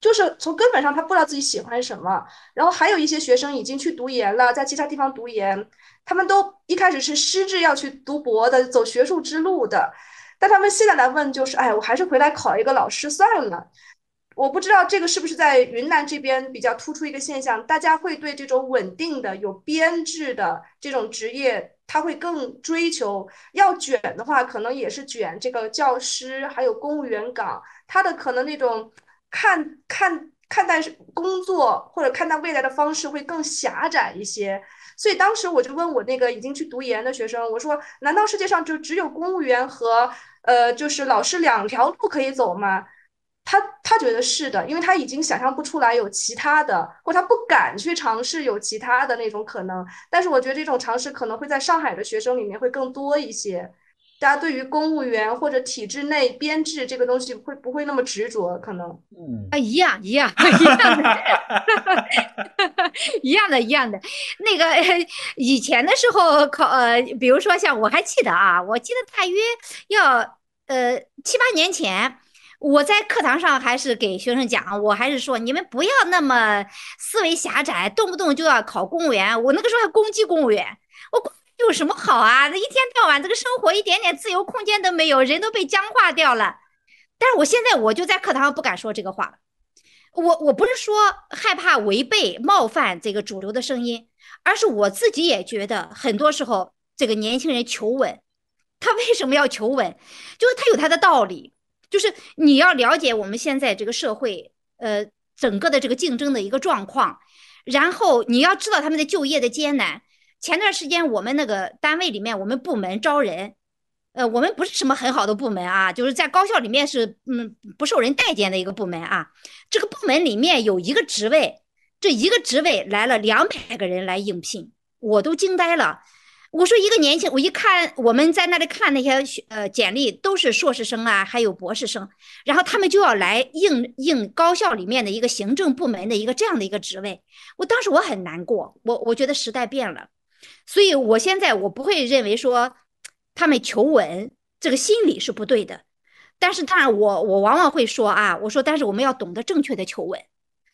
就是从根本上，他不知道自己喜欢什么。然后还有一些学生已经去读研了，在其他地方读研，他们都一开始是师志要去读博的，走学术之路的。但他们现在来问，就是哎，我还是回来考一个老师算了。我不知道这个是不是在云南这边比较突出一个现象，大家会对这种稳定的、有编制的这种职业，他会更追求。要卷的话，可能也是卷这个教师，还有公务员岗，他的可能那种。看看看待工作或者看待未来的方式会更狭窄一些，所以当时我就问我那个已经去读研的学生，我说：难道世界上就只有公务员和呃就是老师两条路可以走吗？他他觉得是的，因为他已经想象不出来有其他的，或他不敢去尝试有其他的那种可能。但是我觉得这种尝试可能会在上海的学生里面会更多一些。大家对于公务员或者体制内编制这个东西会不会那么执着？可能，嗯，啊，一样一样 一样的，一样的，一样的。那个以前的时候考，呃，比如说像我还记得啊，我记得大约要呃七八年前，我在课堂上还是给学生讲，我还是说你们不要那么思维狭窄，动不动就要考公务员。我那个时候还攻击公务员，我。有什么好啊？那一天到晚这个生活一点点自由空间都没有，人都被僵化掉了。但是我现在我就在课堂上不敢说这个话。我我不是说害怕违背冒犯这个主流的声音，而是我自己也觉得很多时候这个年轻人求稳，他为什么要求稳？就是他有他的道理。就是你要了解我们现在这个社会，呃，整个的这个竞争的一个状况，然后你要知道他们的就业的艰难。前段时间我们那个单位里面，我们部门招人，呃，我们不是什么很好的部门啊，就是在高校里面是嗯不受人待见的一个部门啊。这个部门里面有一个职位，这一个职位来了两百个人来应聘，我都惊呆了。我说一个年轻，我一看我们在那里看那些呃简历，都是硕士生啊，还有博士生，然后他们就要来应应高校里面的一个行政部门的一个这样的一个职位。我当时我很难过，我我觉得时代变了，所以我现在我不会认为说他们求稳这个心理是不对的，但是当然我我往往会说啊，我说但是我们要懂得正确的求稳。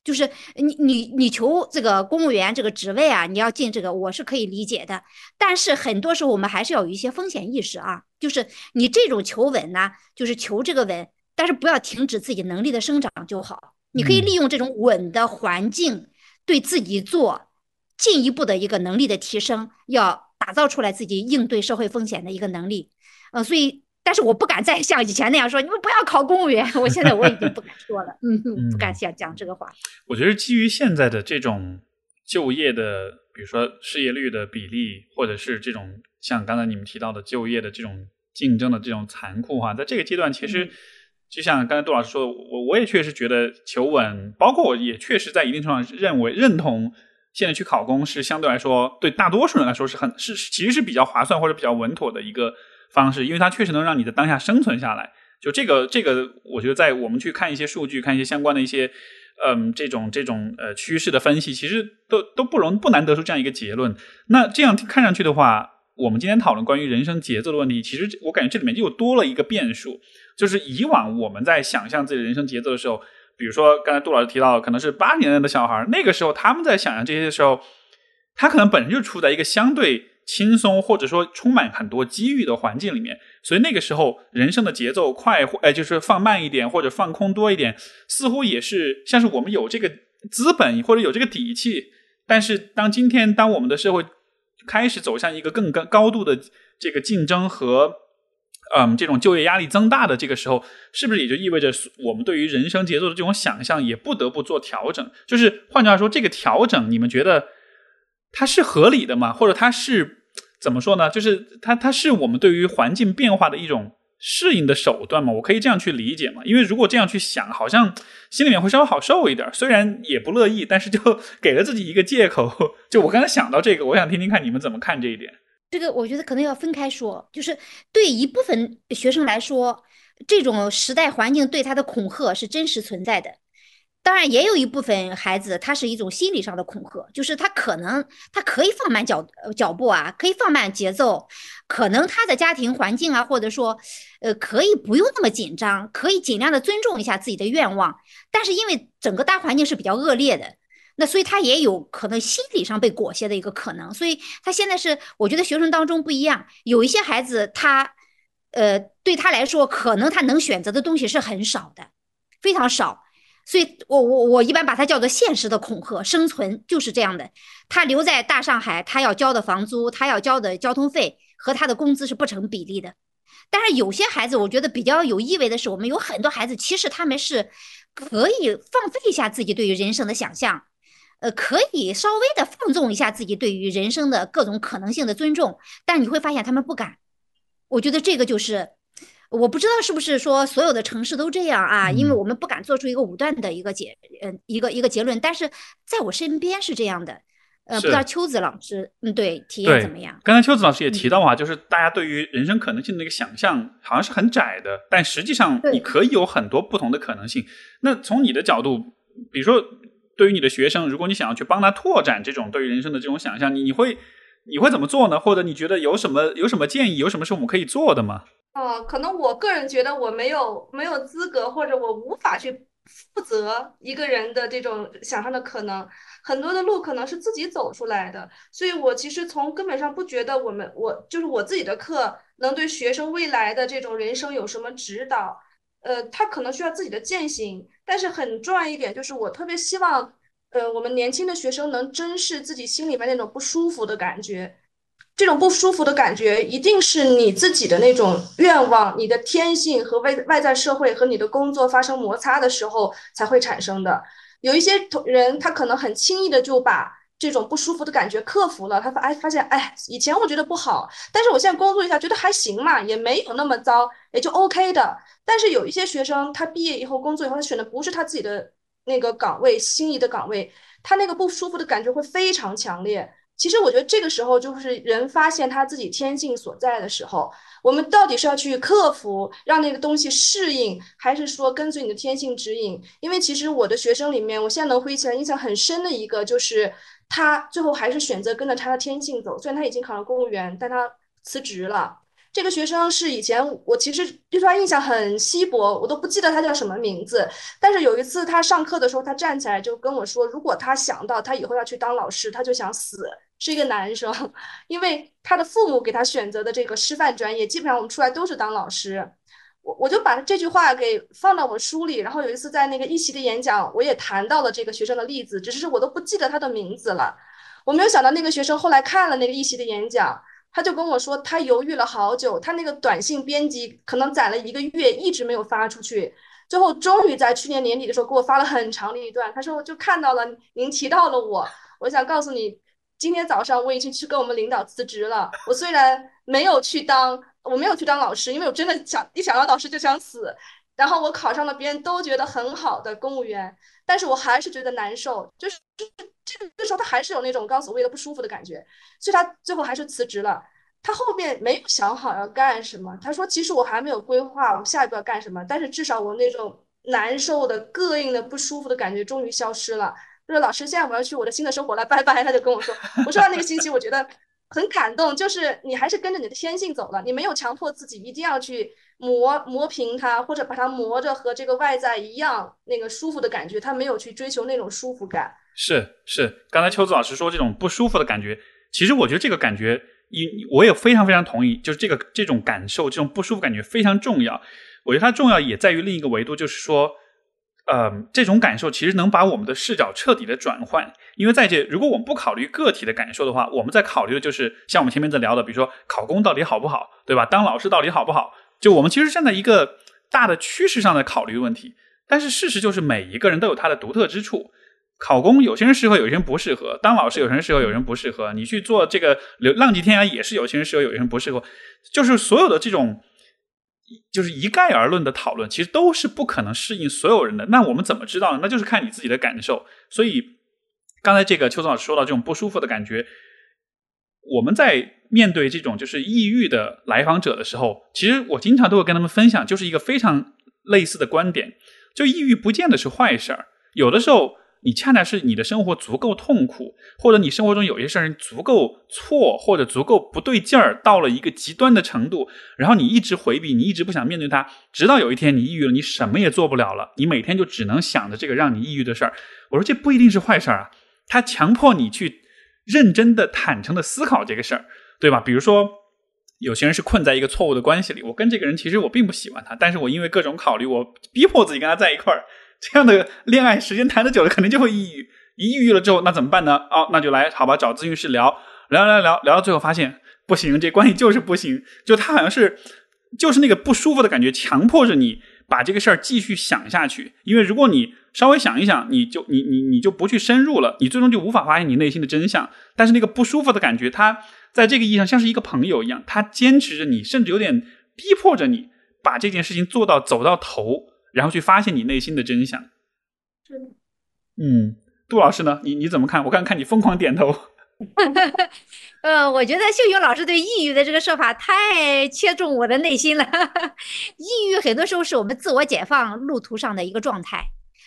就是你你你求这个公务员这个职位啊，你要进这个，我是可以理解的。但是很多时候我们还是要有一些风险意识啊。就是你这种求稳呢，就是求这个稳，但是不要停止自己能力的生长就好。你可以利用这种稳的环境，对自己做进一步的一个能力的提升，要打造出来自己应对社会风险的一个能力。呃，所以。但是我不敢再像以前那样说，你们不要考公务员。我现在我已经不敢说了，嗯，不敢想讲这个话。我觉得基于现在的这种就业的，比如说失业率的比例，或者是这种像刚才你们提到的就业的这种竞争的这种残酷哈，在这个阶段，其实就像刚才杜老师说，我我也确实觉得求稳，包括我也确实在一定程度上认为认同，现在去考公是相对来说对大多数人来说是很是其实是比较划算或者比较稳妥的一个。方式，因为它确实能让你在当下生存下来。就这个，这个，我觉得在我们去看一些数据、看一些相关的一些，嗯，这种这种呃趋势的分析，其实都都不容不难得出这样一个结论。那这样看上去的话，我们今天讨论关于人生节奏的问题，其实我感觉这里面又多了一个变数，就是以往我们在想象自己的人生节奏的时候，比如说刚才杜老师提到，可能是八年代的小孩，那个时候他们在想象这些的时候，他可能本身就处在一个相对。轻松或者说充满很多机遇的环境里面，所以那个时候人生的节奏快，或就是放慢一点或者放空多一点，似乎也是像是我们有这个资本或者有这个底气。但是当今天当我们的社会开始走向一个更高高度的这个竞争和嗯这种就业压力增大的这个时候，是不是也就意味着我们对于人生节奏的这种想象也不得不做调整？就是换句话说，这个调整你们觉得？它是合理的吗？或者它是怎么说呢？就是它它是我们对于环境变化的一种适应的手段吗？我可以这样去理解吗？因为如果这样去想，好像心里面会稍微好受一点。虽然也不乐意，但是就 给了自己一个借口。就我刚才想到这个，我想听听看你们怎么看这一点。这个我觉得可能要分开说。就是对一部分学生来说，这种时代环境对他的恐吓是真实存在的。当然，也有一部分孩子，他是一种心理上的恐吓，就是他可能他可以放慢脚脚步啊，可以放慢节奏，可能他的家庭环境啊，或者说，呃，可以不用那么紧张，可以尽量的尊重一下自己的愿望。但是因为整个大环境是比较恶劣的，那所以他也有可能心理上被裹挟的一个可能。所以他现在是，我觉得学生当中不一样，有一些孩子他，呃，对他来说，可能他能选择的东西是很少的，非常少。所以，我我我一般把它叫做现实的恐吓，生存就是这样的。他留在大上海，他要交的房租，他要交的交通费和他的工资是不成比例的。但是有些孩子，我觉得比较有意味的是，我们有很多孩子，其实他们是可以放飞一下自己对于人生的想象，呃，可以稍微的放纵一下自己对于人生的各种可能性的尊重。但你会发现他们不敢。我觉得这个就是。我不知道是不是说所有的城市都这样啊？因为我们不敢做出一个武断的一个结，嗯，一个一个结论。但是在我身边是这样的，呃，不知道秋子老师，嗯，对，体验怎么样？刚才秋子老师也提到啊，就是大家对于人生可能性的一个想象好像是很窄的，但实际上你可以有很多不同的可能性。那从你的角度，比如说对于你的学生，如果你想要去帮他拓展这种对于人生的这种想象，你你会你会怎么做呢？或者你觉得有什么有什么建议？有什么是我们可以做的吗？哦，可能我个人觉得我没有没有资格，或者我无法去负责一个人的这种想象的可能，很多的路可能是自己走出来的，所以我其实从根本上不觉得我们我就是我自己的课能对学生未来的这种人生有什么指导，呃，他可能需要自己的践行，但是很重要一点就是我特别希望，呃，我们年轻的学生能珍视自己心里面那种不舒服的感觉。这种不舒服的感觉，一定是你自己的那种愿望、你的天性和外外在社会和你的工作发生摩擦的时候才会产生的。有一些同人，他可能很轻易的就把这种不舒服的感觉克服了。他发哎发现哎，以前我觉得不好，但是我现在工作一下觉得还行嘛，也没有那么糟，也就 OK 的。但是有一些学生，他毕业以后工作以后，他选的不是他自己的那个岗位、心仪的岗位，他那个不舒服的感觉会非常强烈。其实我觉得这个时候就是人发现他自己天性所在的时候。我们到底是要去克服，让那个东西适应，还是说跟随你的天性指引？因为其实我的学生里面，我现在能回忆起来印象很深的一个，就是他最后还是选择跟着他的天性走。虽然他已经考上公务员，但他辞职了。这个学生是以前我其实对他印象很稀薄，我都不记得他叫什么名字。但是有一次他上课的时候，他站起来就跟我说，如果他想到他以后要去当老师，他就想死。是一个男生，因为他的父母给他选择的这个师范专业，基本上我们出来都是当老师。我我就把这句话给放到我书里，然后有一次在那个一席的演讲，我也谈到了这个学生的例子，只是我都不记得他的名字了。我没有想到那个学生后来看了那个一席的演讲，他就跟我说，他犹豫了好久，他那个短信编辑可能攒了一个月，一直没有发出去，最后终于在去年年底的时候给我发了很长的一段，他说就看到了您提到了我，我想告诉你。今天早上我已经去跟我们领导辞职了。我虽然没有去当，我没有去当老师，因为我真的想一想到老师就想死。然后我考上了别人都觉得很好的公务员，但是我还是觉得难受，就是就是这个时候他还是有那种刚所谓的不舒服的感觉，所以他最后还是辞职了。他后面没有想好要干什么，他说其实我还没有规划我下一步要干什么，但是至少我那种难受的、膈应的、不舒服的感觉终于消失了。就是老师，现在我要去我的新的生活了，拜拜。他就跟我说，我说到那个星期，我觉得很感动，就是你还是跟着你的天性走了，你没有强迫自己一定要去磨磨平它，或者把它磨着和这个外在一样那个舒服的感觉，他没有去追求那种舒服感。是是，刚才秋子老师说这种不舒服的感觉，其实我觉得这个感觉，一我也非常非常同意，就是这个这种感受，这种不舒服感觉非常重要。我觉得它重要也在于另一个维度，就是说。呃，这种感受其实能把我们的视角彻底的转换，因为在这，如果我们不考虑个体的感受的话，我们在考虑的就是像我们前面在聊的，比如说考公到底好不好，对吧？当老师到底好不好？就我们其实站在一个大的趋势上在考虑问题，但是事实就是每一个人都有他的独特之处。考公有些人适合，有些人不适合；当老师有些人适合，有些人不适合。你去做这个流浪迹天涯也是有些人适合，有些人不适合。就是所有的这种。就是一概而论的讨论，其实都是不可能适应所有人的。那我们怎么知道呢？那就是看你自己的感受。所以刚才这个邱总老师说到这种不舒服的感觉，我们在面对这种就是抑郁的来访者的时候，其实我经常都会跟他们分享，就是一个非常类似的观点：就抑郁不见得是坏事儿，有的时候。你恰恰是你的生活足够痛苦，或者你生活中有些事儿足够错，或者足够不对劲儿，到了一个极端的程度，然后你一直回避，你一直不想面对它，直到有一天你抑郁了，你什么也做不了了，你每天就只能想着这个让你抑郁的事儿。我说这不一定是坏事儿啊，他强迫你去认真的、坦诚的思考这个事儿，对吧？比如说有些人是困在一个错误的关系里，我跟这个人其实我并不喜欢他，但是我因为各种考虑，我逼迫自己跟他在一块儿。这样的恋爱时间谈的久了，肯定就会抑郁。一抑郁了之后，那怎么办呢？哦，那就来好吧，找咨询师聊聊聊聊，聊到最后发现不行，这关系就是不行。就他好像是，就是那个不舒服的感觉，强迫着你把这个事儿继续想下去。因为如果你稍微想一想，你就你你你就不去深入了，你最终就无法发现你内心的真相。但是那个不舒服的感觉，他在这个意义上像是一个朋友一样，他坚持着你，甚至有点逼迫着你把这件事情做到走到头。然后去发现你内心的真相。嗯，杜老师呢？你你怎么看？我刚看你疯狂点头。呃，我觉得秀秀老师对抑郁的这个说法太切中我的内心了。抑郁很多时候是我们自我解放路途上的一个状态，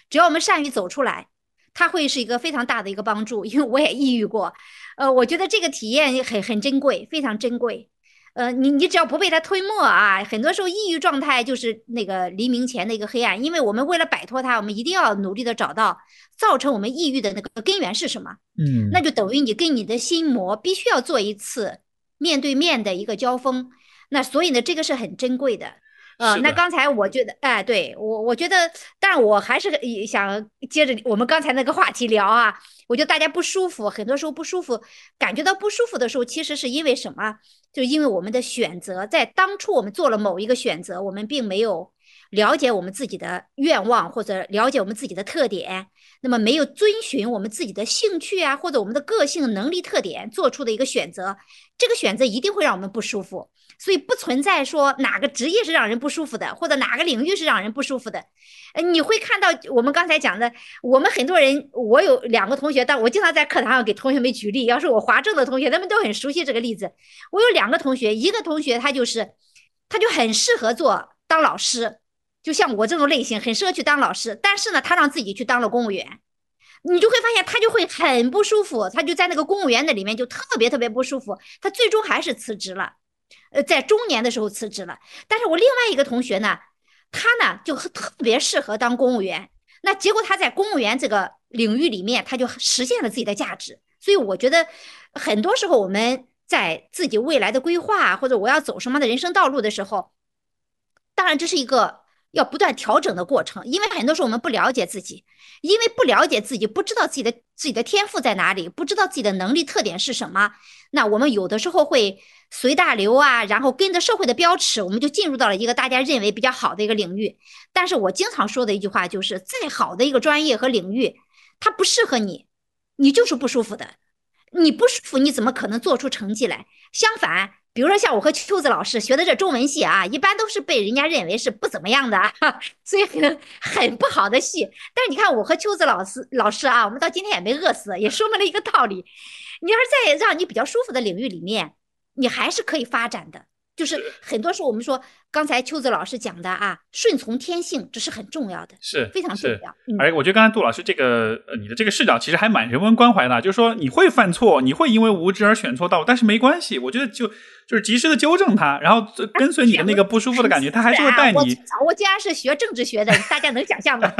只要我们善于走出来，它会是一个非常大的一个帮助。因为我也抑郁过，呃，我觉得这个体验很很珍贵，非常珍贵。呃，你你只要不被它吞没啊，很多时候抑郁状态就是那个黎明前的一个黑暗，因为我们为了摆脱它，我们一定要努力的找到造成我们抑郁的那个根源是什么。嗯，那就等于你跟你的心魔必须要做一次面对面的一个交锋。那所以呢，这个是很珍贵的。呃，那刚才我觉得，哎，对我，我觉得，但我还是想接着我们刚才那个话题聊啊。我觉得大家不舒服，很多时候不舒服，感觉到不舒服的时候，其实是因为什么？就因为我们的选择，在当初我们做了某一个选择，我们并没有了解我们自己的愿望，或者了解我们自己的特点，那么没有遵循我们自己的兴趣啊，或者我们的个性能力特点做出的一个选择，这个选择一定会让我们不舒服。所以不存在说哪个职业是让人不舒服的，或者哪个领域是让人不舒服的。呃，你会看到我们刚才讲的，我们很多人，我有两个同学，但我经常在课堂上给同学们举例。要是我华政的同学，他们都很熟悉这个例子。我有两个同学，一个同学他就是，他就很适合做当老师，就像我这种类型，很适合去当老师。但是呢，他让自己去当了公务员，你就会发现他就会很不舒服，他就在那个公务员的里面就特别特别不舒服。他最终还是辞职了，呃，在中年的时候辞职了。但是我另外一个同学呢？他呢就特别适合当公务员，那结果他在公务员这个领域里面，他就实现了自己的价值。所以我觉得，很多时候我们在自己未来的规划或者我要走什么的人生道路的时候，当然这是一个要不断调整的过程。因为很多时候我们不了解自己，因为不了解自己，不知道自己的自己的天赋在哪里，不知道自己的能力特点是什么，那我们有的时候会。随大流啊，然后跟着社会的标尺，我们就进入到了一个大家认为比较好的一个领域。但是我经常说的一句话就是：再好的一个专业和领域，它不适合你，你就是不舒服的。你不舒服，你怎么可能做出成绩来？相反，比如说像我和秋子老师学的这中文系啊，一般都是被人家认为是不怎么样的，所以很很不好的系。但是你看我和秋子老师老师啊，我们到今天也没饿死，也说明了一个道理：你要是在让你比较舒服的领域里面。你还是可以发展的，就是很多时候我们说，刚才秋子老师讲的啊，顺从天性，这是很重要的，是非常重要。而我觉得刚才杜老师这个呃，你的这个视角其实还蛮人文关怀的，就是说你会犯错，你会因为无知而选错道，但是没关系，我觉得就。就是及时的纠正他，然后跟随你的那个不舒服的感觉，他还是会带你。我竟然是学政治学的，大家能想象吗？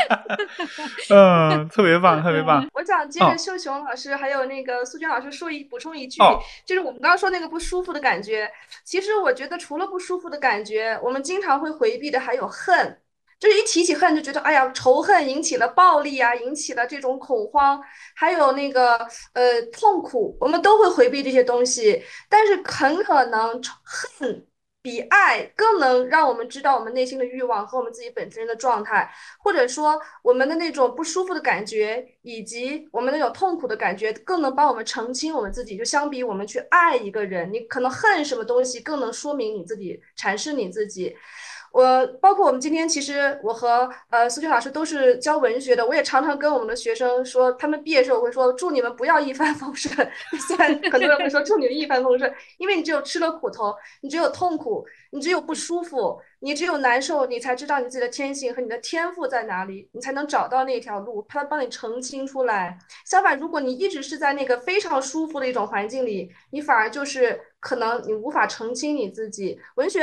嗯，特别棒，特别棒。我想接着秀雄老师还有那个苏娟老师说一补充一句，就是我们刚刚说那个不舒服的感觉，其实我觉得除了不舒服的感觉，我们经常会回避的还有恨。就是一提起恨，就觉得哎呀，仇恨引起了暴力啊，引起了这种恐慌，还有那个呃痛苦，我们都会回避这些东西。但是很可能恨比爱更能让我们知道我们内心的欲望和我们自己本身的状态，或者说我们的那种不舒服的感觉，以及我们那种痛苦的感觉，更能帮我们澄清我们自己。就相比我们去爱一个人，你可能恨什么东西，更能说明你自己，阐释你自己。我包括我们今天，其实我和呃苏军老师都是教文学的，我也常常跟我们的学生说，他们毕业时候我会说，祝你们不要一帆风顺。虽然很多人会说祝你们一帆风顺，因为你只有吃了苦头，你只有痛苦，你只有不舒服，你只有难受，你才知道你自己的天性和你的天赋在哪里，你才能找到那条路，他帮你澄清出来。相反，如果你一直是在那个非常舒服的一种环境里，你反而就是可能你无法澄清你自己。文学。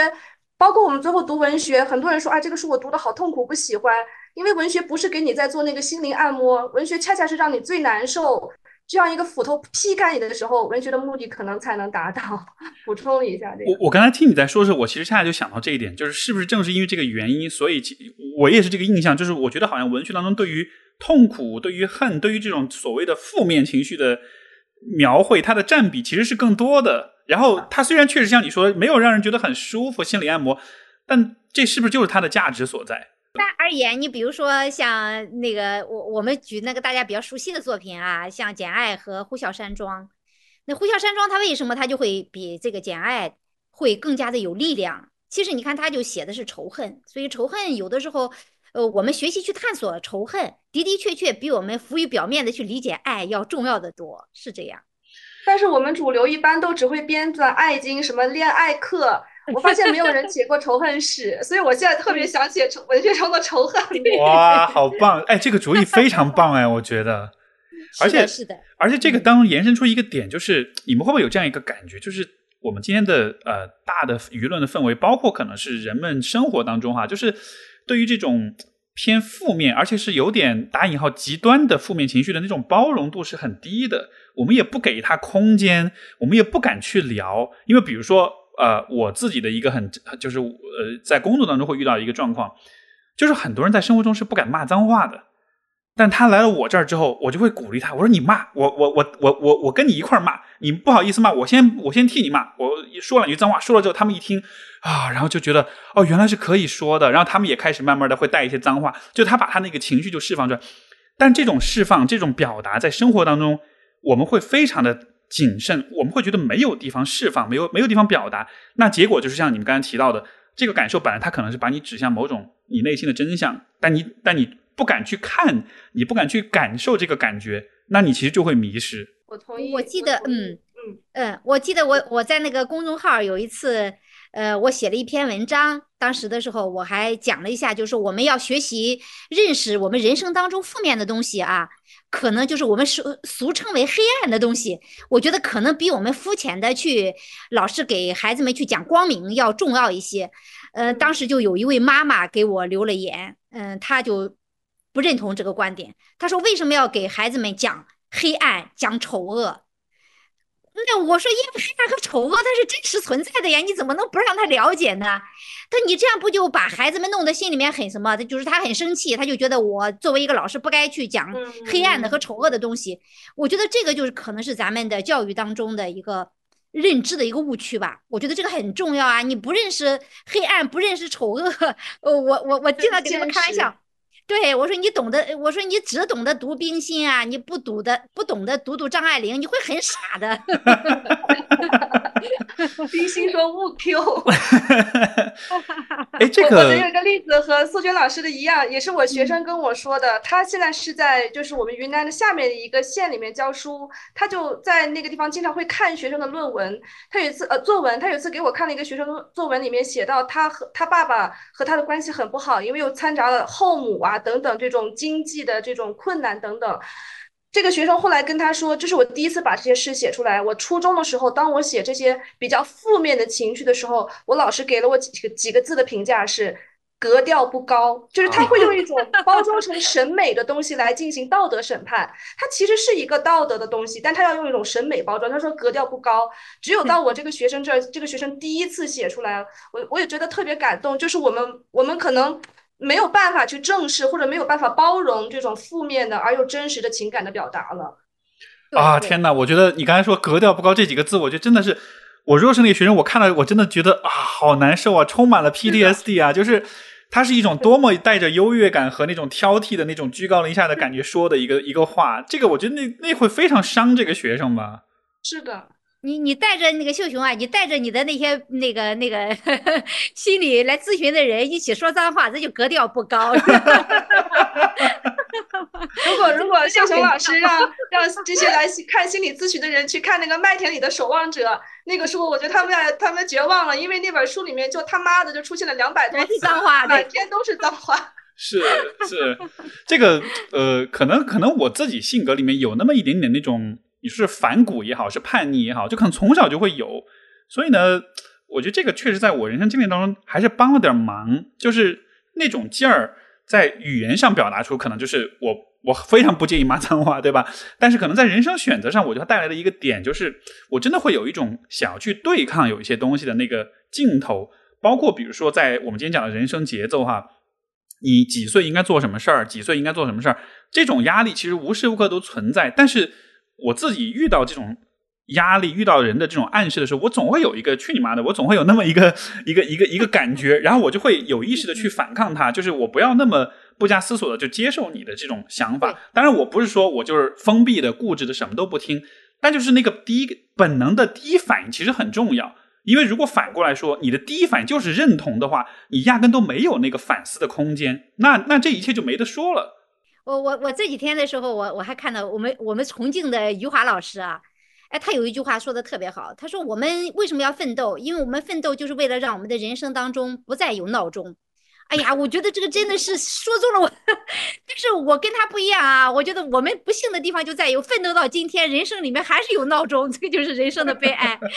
包括我们最后读文学，很多人说啊，这个书我读的好痛苦，不喜欢。因为文学不是给你在做那个心灵按摩，文学恰恰是让你最难受，这样一个斧头劈开你的时候，文学的目的可能才能达到。补充一下这个。我我刚才听你在说的时候，我其实恰恰就想到这一点，就是是不是正是因为这个原因，所以我也是这个印象，就是我觉得好像文学当中对于痛苦、对于恨、对于这种所谓的负面情绪的描绘，它的占比其实是更多的。然后，它虽然确实像你说，没有让人觉得很舒服，心理按摩，但这是不是就是它的价值所在？但而言，你比如说像那个，我我们举那个大家比较熟悉的作品啊，像《简爱》和《呼啸山庄》。那《呼啸山庄》它为什么它就会比这个《简爱》会更加的有力量？其实你看，它就写的是仇恨，所以仇恨有的时候，呃，我们学习去探索仇恨，的的确确比我们浮于表面的去理解爱要重要的多，是这样。但是我们主流一般都只会编纂爱经，什么恋爱课，我发现没有人写过仇恨史，所以我现在特别想写文学中的仇恨。哇，好棒！哎，这个主意非常棒哎，我觉得。而且是的，而且这个当中延伸出一个点，就是你们会不会有这样一个感觉，就是我们今天的呃大的舆论的氛围，包括可能是人们生活当中哈，就是对于这种偏负面，而且是有点打引号极端的负面情绪的那种包容度是很低的。我们也不给他空间，我们也不敢去聊，因为比如说，呃，我自己的一个很就是呃，在工作当中会遇到一个状况，就是很多人在生活中是不敢骂脏话的，但他来了我这儿之后，我就会鼓励他，我说你骂我，我我我我我跟你一块骂，你不好意思骂，我先我先替你骂，我说两句脏话，说了之后他们一听啊，然后就觉得哦原来是可以说的，然后他们也开始慢慢的会带一些脏话，就他把他那个情绪就释放出来，但这种释放这种表达在生活当中。我们会非常的谨慎，我们会觉得没有地方释放，没有没有地方表达，那结果就是像你们刚才提到的，这个感受本来它可能是把你指向某种你内心的真相，但你但你不敢去看，你不敢去感受这个感觉，那你其实就会迷失。我同意。我记得，嗯嗯嗯，我记得我我在那个公众号有一次，呃，我写了一篇文章，当时的时候我还讲了一下，就是我们要学习认识我们人生当中负面的东西啊，可能就是我们俗俗称为黑暗的东西，我觉得可能比我们肤浅的去老是给孩子们去讲光明要重要一些。呃，当时就有一位妈妈给我留了言，嗯、她就不认同这个观点，他说为什么要给孩子们讲黑暗、讲丑恶？那我说，因为黑暗和丑恶它是真实存在的呀，你怎么能不让他了解呢？他你这样不就把孩子们弄得心里面很什么？就是他很生气，他就觉得我作为一个老师不该去讲嗯黑暗的和丑恶的东西。我觉得这个就是可能是咱们的教育当中的一个认知的一个误区吧。我觉得这个很重要啊！你不认识黑暗，不认识丑恶，呃 我我我经常跟他们开玩笑。对我说，你懂得，我说你只懂得读冰心啊，你不读的不懂得读读张爱玲，你会很傻的。冰心说勿 Q。哎，这我我有一个例子和素娟老师的一样，也是我学生跟我说的。他现在是在就是我们云南的下面的一个县里面教书，他就在那个地方经常会看学生的论文。他有一次呃作文，他有一次给我看了一个学生的作文，里面写到他和他爸爸和他的关系很不好，因为又掺杂了后母啊等等这种经济的这种困难等等。这个学生后来跟他说，这是我第一次把这些事写出来。我初中的时候，当我写这些比较负面的情绪的时候，我老师给了我几个几个字的评价是格调不高，就是他会用一种包装成审美的东西来进行道德审判。它其实是一个道德的东西，但他要用一种审美包装。他说格调不高，只有到我这个学生这儿，这个学生第一次写出来，我我也觉得特别感动。就是我们我们可能。没有办法去正视，或者没有办法包容这种负面的而又真实的情感的表达了。啊，天哪！我觉得你刚才说格调不高这几个字，我觉得真的是，我如果是那个学生，我看了我真的觉得啊，好难受啊，充满了 PTSD 啊，就是它是一种多么带着优越感和那种挑剔的那种居高临下的感觉说的一个一个话，这个我觉得那那会非常伤这个学生吧。是的，你你带着那个秀雄啊，你带着你的那些那个那个 心理来咨询的人一起说脏话，这就格调不高。如果如果秀雄老师让让这些来看心理咨询的人去看那个《麦田里的守望者》那个书，我觉得他们要他们绝望了，因为那本书里面就他妈的就出现了两百多全次脏话，满天都是脏话。是是，这个呃，可能可能我自己性格里面有那么一点点那种，是反骨也好，是叛逆也好，就可能从小就会有。所以呢，我觉得这个确实在我人生经历当中还是帮了点忙，就是那种劲儿在语言上表达出，可能就是我我非常不介意骂脏话，对吧？但是可能在人生选择上，我觉得带来的一个点就是，我真的会有一种想要去对抗有一些东西的那个劲头，包括比如说在我们今天讲的人生节奏哈。你几岁应该做什么事儿，几岁应该做什么事儿，这种压力其实无时无刻都存在。但是我自己遇到这种压力，遇到人的这种暗示的时候，我总会有一个去你妈的，我总会有那么一个一个一个一个感觉，然后我就会有意识的去反抗它，就是我不要那么不加思索的就接受你的这种想法。当然，我不是说我就是封闭的、固执的，什么都不听，但就是那个第一个本能的第一反应其实很重要。因为如果反过来说，你的第一反应就是认同的话，你压根都没有那个反思的空间，那那这一切就没得说了。我我我这几天的时候，我我还看到我们我们重庆的余华老师啊，哎，他有一句话说的特别好，他说我们为什么要奋斗？因为我们奋斗就是为了让我们的人生当中不再有闹钟。哎呀，我觉得这个真的是说中了我，但是我跟他不一样啊。我觉得我们不幸的地方就在于奋斗到今天，人生里面还是有闹钟，这个就是人生的悲哀。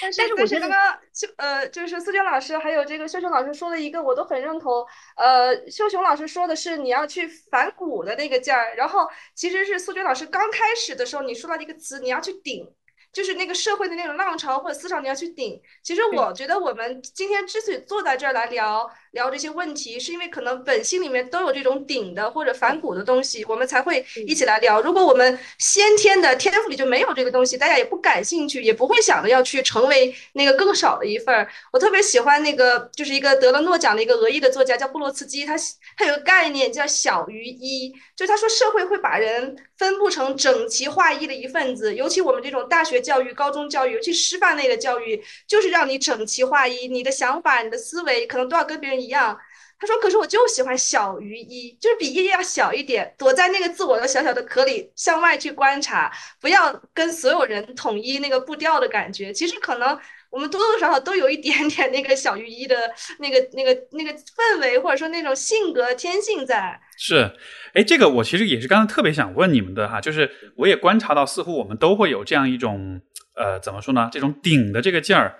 但是但是我觉得但是刚刚秀呃，就是苏娟老师还有这个秀雄老师说的一个，我都很认同。呃，秀雄老师说的是你要去反骨的那个劲儿，然后其实是苏娟老师刚开始的时候你说到一个词，你要去顶。就是那个社会的那种浪潮或者思潮，你要去顶。其实我觉得我们今天之所以坐在这儿来聊聊这些问题，是因为可能本性里面都有这种顶的或者反骨的东西，我们才会一起来聊。如果我们先天的天赋里就没有这个东西，大家也不感兴趣，也不会想着要去成为那个更少的一份儿。我特别喜欢那个，就是一个得了诺奖的一个俄裔的作家叫布洛茨基，他他有个概念叫小于一，就他说社会会把人分布成整齐划一的一份子，尤其我们这种大学教育、高中教育，尤其师范类的教育，就是让你整齐划一，你的想法、你的思维可能都要跟别人一样。他说：“可是我就喜欢小于一，就是比一要小一点，躲在那个自我的小小的壳里，向外去观察，不要跟所有人统一那个步调的感觉。其实可能我们多多少少都有一点点那个小于一的那个、那个、那个氛围，或者说那种性格天性在。是，哎，这个我其实也是刚才特别想问你们的哈，就是我也观察到，似乎我们都会有这样一种呃，怎么说呢？这种顶的这个劲儿。”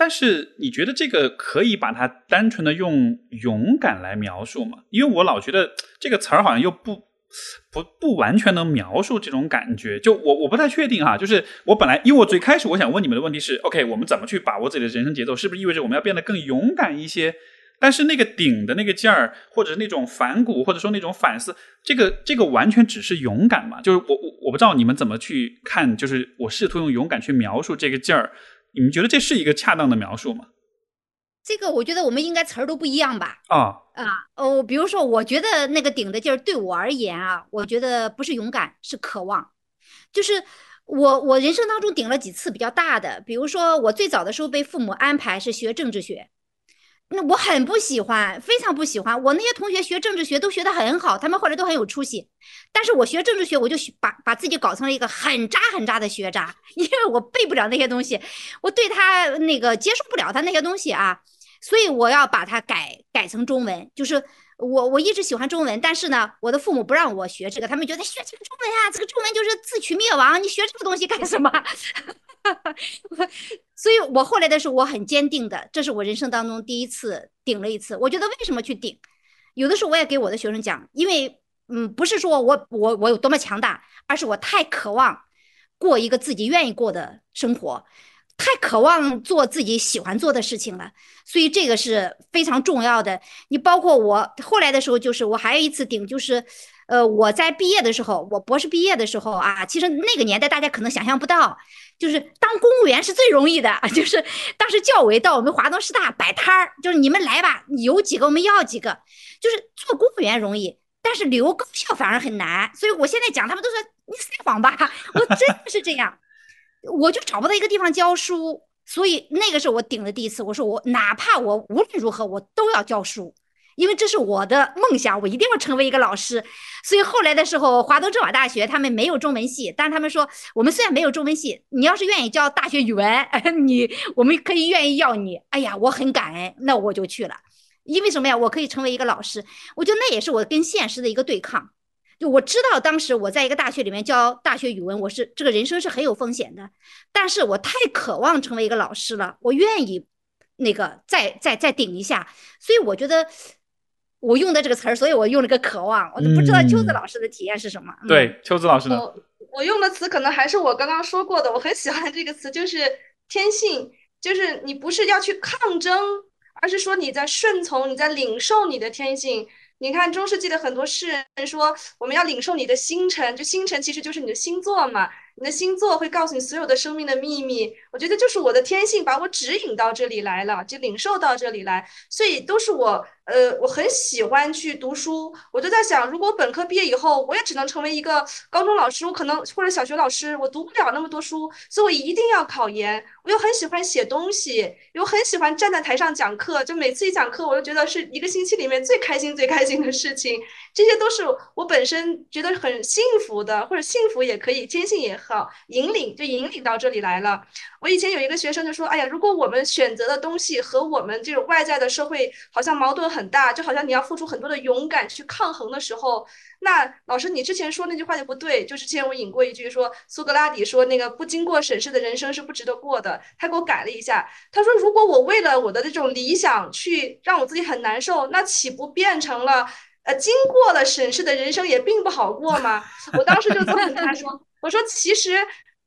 但是你觉得这个可以把它单纯的用勇敢来描述吗？因为我老觉得这个词儿好像又不不不完全能描述这种感觉。就我我不太确定哈。就是我本来因为我最开始我想问你们的问题是：OK，我们怎么去把握自己的人生节奏？是不是意味着我们要变得更勇敢一些？但是那个顶的那个劲儿，或者是那种反骨，或者说那种反思，这个这个完全只是勇敢嘛？就是我我我不知道你们怎么去看，就是我试图用勇敢去描述这个劲儿。你们觉得这是一个恰当的描述吗？这个我觉得我们应该词儿都不一样吧。啊啊哦，比如说，我觉得那个顶的劲儿对我而言啊，我觉得不是勇敢，是渴望。就是我我人生当中顶了几次比较大的，比如说我最早的时候被父母安排是学政治学。那我很不喜欢，非常不喜欢。我那些同学学政治学都学得很好，他们后来都很有出息。但是我学政治学，我就把把自己搞成了一个很渣很渣的学渣，因为我背不了那些东西，我对他那个接受不了他那些东西啊，所以我要把它改改成中文。就是我我一直喜欢中文，但是呢，我的父母不让我学这个，他们觉得学这个中文啊，这个中文就是自取灭亡，你学这个东西干什么？所以，我后来的时候，我很坚定的，这是我人生当中第一次顶了一次。我觉得为什么去顶？有的时候我也给我的学生讲，因为，嗯，不是说我我我有多么强大，而是我太渴望过一个自己愿意过的生活，太渴望做自己喜欢做的事情了。所以这个是非常重要的。你包括我后来的时候，就是我还有一次顶，就是。呃，我在毕业的时候，我博士毕业的时候啊，其实那个年代大家可能想象不到，就是当公务员是最容易的，就是当时教委到我们华东师大摆摊儿，就是你们来吧，有几个我们要几个，就是做公务员容易，但是留高校反而很难。所以我现在讲，他们都说你撒谎吧，我真的是这样，我就找不到一个地方教书，所以那个是我顶的第一次，我说我哪怕我无论如何我都要教书。因为这是我的梦想，我一定要成为一个老师。所以后来的时候，华东政法大学他们没有中文系，但他们说，我们虽然没有中文系，你要是愿意教大学语文，你我们可以愿意要你。哎呀，我很感恩，那我就去了。因为什么呀？我可以成为一个老师。我觉得那也是我跟现实的一个对抗。就我知道当时我在一个大学里面教大学语文，我是这个人生是很有风险的，但是我太渴望成为一个老师了，我愿意那个再再再顶一下。所以我觉得。我用的这个词儿，所以我用了个渴望，我都不知道秋子老师的体验是什么。对，秋子老师呢？我用的词可能还是我刚刚说过的，我很喜欢这个词，就是天性，就是你不是要去抗争，而是说你在顺从，你在领受你的天性。你看中世纪的很多诗人说，我们要领受你的星辰，就星辰其实就是你的星座嘛。你的星座会告诉你所有的生命的秘密，我觉得就是我的天性把我指引到这里来了，就领受到这里来，所以都是我，呃，我很喜欢去读书。我就在想，如果本科毕业以后，我也只能成为一个高中老师，我可能或者小学老师，我读不了那么多书，所以我一定要考研。我又很喜欢写东西，又很喜欢站在台上讲课，就每次一讲课，我就觉得是一个星期里面最开心、最开心的事情。这些都是我本身觉得很幸福的，或者幸福也可以，天性也好，引领就引领到这里来了。我以前有一个学生就说：“哎呀，如果我们选择的东西和我们这种外在的社会好像矛盾很大，就好像你要付出很多的勇敢去抗衡的时候，那老师你之前说那句话就不对。就是之前我引过一句说，苏格拉底说那个不经过审视的人生是不值得过的，他给我改了一下，他说如果我为了我的这种理想去让我自己很难受，那岂不变成了？”呃，经过了审视的人生也并不好过吗。我当时就这么跟他说：“我说，其实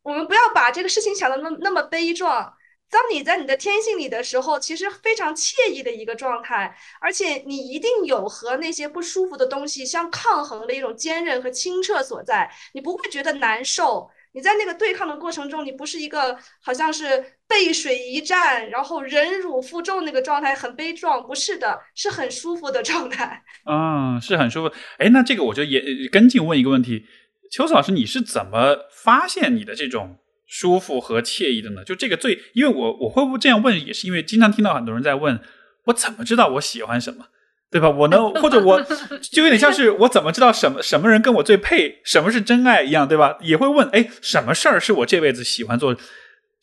我们不要把这个事情想的那那么悲壮。当你在你的天性里的时候，其实非常惬意的一个状态，而且你一定有和那些不舒服的东西相抗衡的一种坚韧和清澈所在，你不会觉得难受。你在那个对抗的过程中，你不是一个好像是背水一战，然后忍辱负重那个状态，很悲壮，不是的，是很舒服的状态。嗯，是很舒服。哎，那这个我就也跟进问一个问题，秋子老师，你是怎么发现你的这种舒服和惬意的呢？就这个最，因为我我会不会这样问，也是因为经常听到很多人在问，我怎么知道我喜欢什么？对吧？我能或者我 就有点像是我怎么知道什么什么人跟我最配，什么是真爱一样，对吧？也会问，哎，什么事儿是我这辈子喜欢做？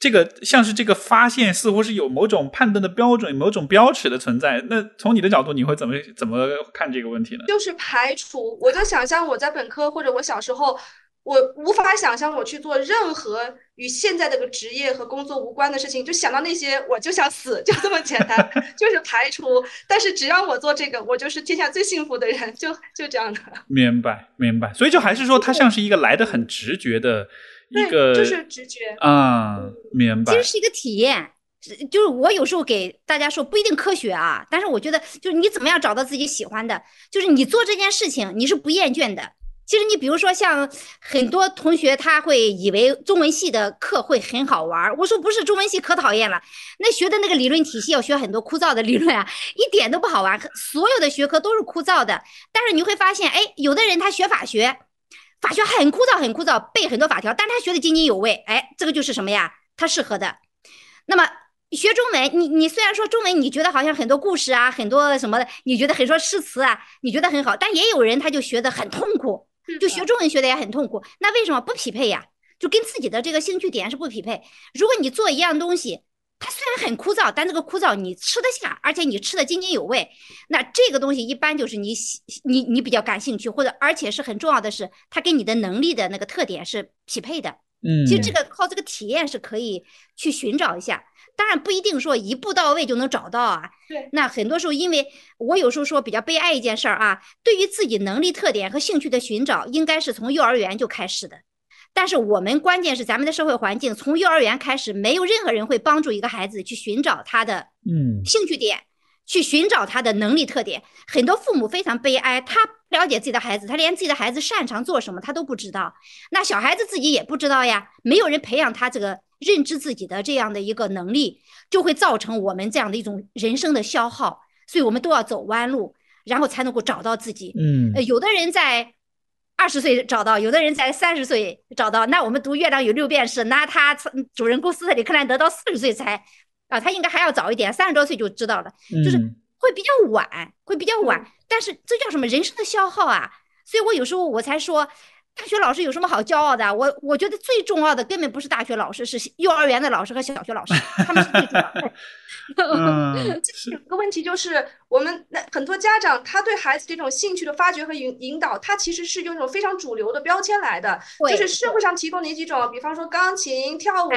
这个像是这个发现，似乎是有某种判断的标准，某种标尺的存在。那从你的角度，你会怎么怎么看这个问题呢？就是排除，我就想象我在本科或者我小时候。我无法想象我去做任何与现在这个职业和工作无关的事情，就想到那些我就想死，就这么简单，就是排除。但是只要我做这个，我就是天下最幸福的人，就就这样的。明白，明白。所以就还是说，它像是一个来的很直觉的一个，就是直觉啊，明白。其实是一个体验，就是我有时候给大家说不一定科学啊，但是我觉得就是你怎么样找到自己喜欢的，就是你做这件事情你是不厌倦的。其实你比如说，像很多同学他会以为中文系的课会很好玩我说不是，中文系可讨厌了。那学的那个理论体系要学很多枯燥的理论啊，一点都不好玩。所有的学科都是枯燥的。但是你会发现，哎，有的人他学法学，法学很枯燥，很枯燥，背很多法条，但他学的津津有味。哎，这个就是什么呀？他适合的。那么学中文，你你虽然说中文，你觉得好像很多故事啊，很多什么的，你觉得很多诗词啊，你觉得很好，但也有人他就学的很痛苦。就学中文学的也很痛苦，那为什么不匹配呀？就跟自己的这个兴趣点是不匹配。如果你做一样东西，它虽然很枯燥，但这个枯燥你吃得下，而且你吃得津津有味，那这个东西一般就是你喜你你比较感兴趣，或者而且是很重要的是，它跟你的能力的那个特点是匹配的。嗯，其实这个靠这个体验是可以去寻找一下。当然不一定说一步到位就能找到啊。对，那很多时候，因为我有时候说比较悲哀一件事儿啊，对于自己能力特点和兴趣的寻找，应该是从幼儿园就开始的。但是我们关键是咱们的社会环境，从幼儿园开始，没有任何人会帮助一个孩子去寻找他的嗯兴趣点，去寻找他的能力特点。很多父母非常悲哀，他不了解自己的孩子，他连自己的孩子擅长做什么他都不知道。那小孩子自己也不知道呀，没有人培养他这个。认知自己的这样的一个能力，就会造成我们这样的一种人生的消耗，所以我们都要走弯路，然后才能够找到自己。嗯，呃，有的人在二十岁找到，有的人才三十岁找到。那我们读《月亮与六便士》，那他主人公斯特里克兰德到四十岁才啊，他应该还要早一点，三十多岁就知道了，就是会比较晚，会比较晚。但是这叫什么？人生的消耗啊！所以我有时候我才说。大学老师有什么好骄傲的？我我觉得最重要的根本不是大学老师，是幼儿园的老师和小学老师，他们是最重要的。嗯，有个问题就是，我们那很多家长他对孩子这种兴趣的发掘和引引导，他其实是用一种非常主流的标签来的，就是社会上提供哪几种，比方说钢琴、跳舞、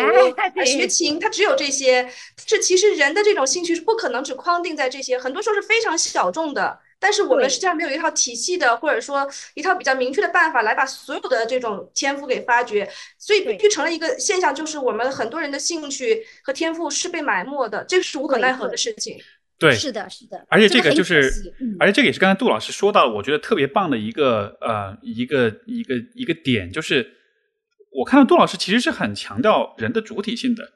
学琴，他只有这些。是其实人的这种兴趣是不可能只框定在这些，很多时候是非常小众的。但是我们实际上没有一套体系的，或者说一套比较明确的办法来把所有的这种天赋给发掘，所以必须成了一个现象，就是我们很多人的兴趣和天赋是被埋没的，这个是无可奈何的事情。对，是的，是的。而且这个就是，而且这个也是刚才杜老师说到，我觉得特别棒的一个呃一个一个一个点，就是我看到杜老师其实是很强调人的主体性的，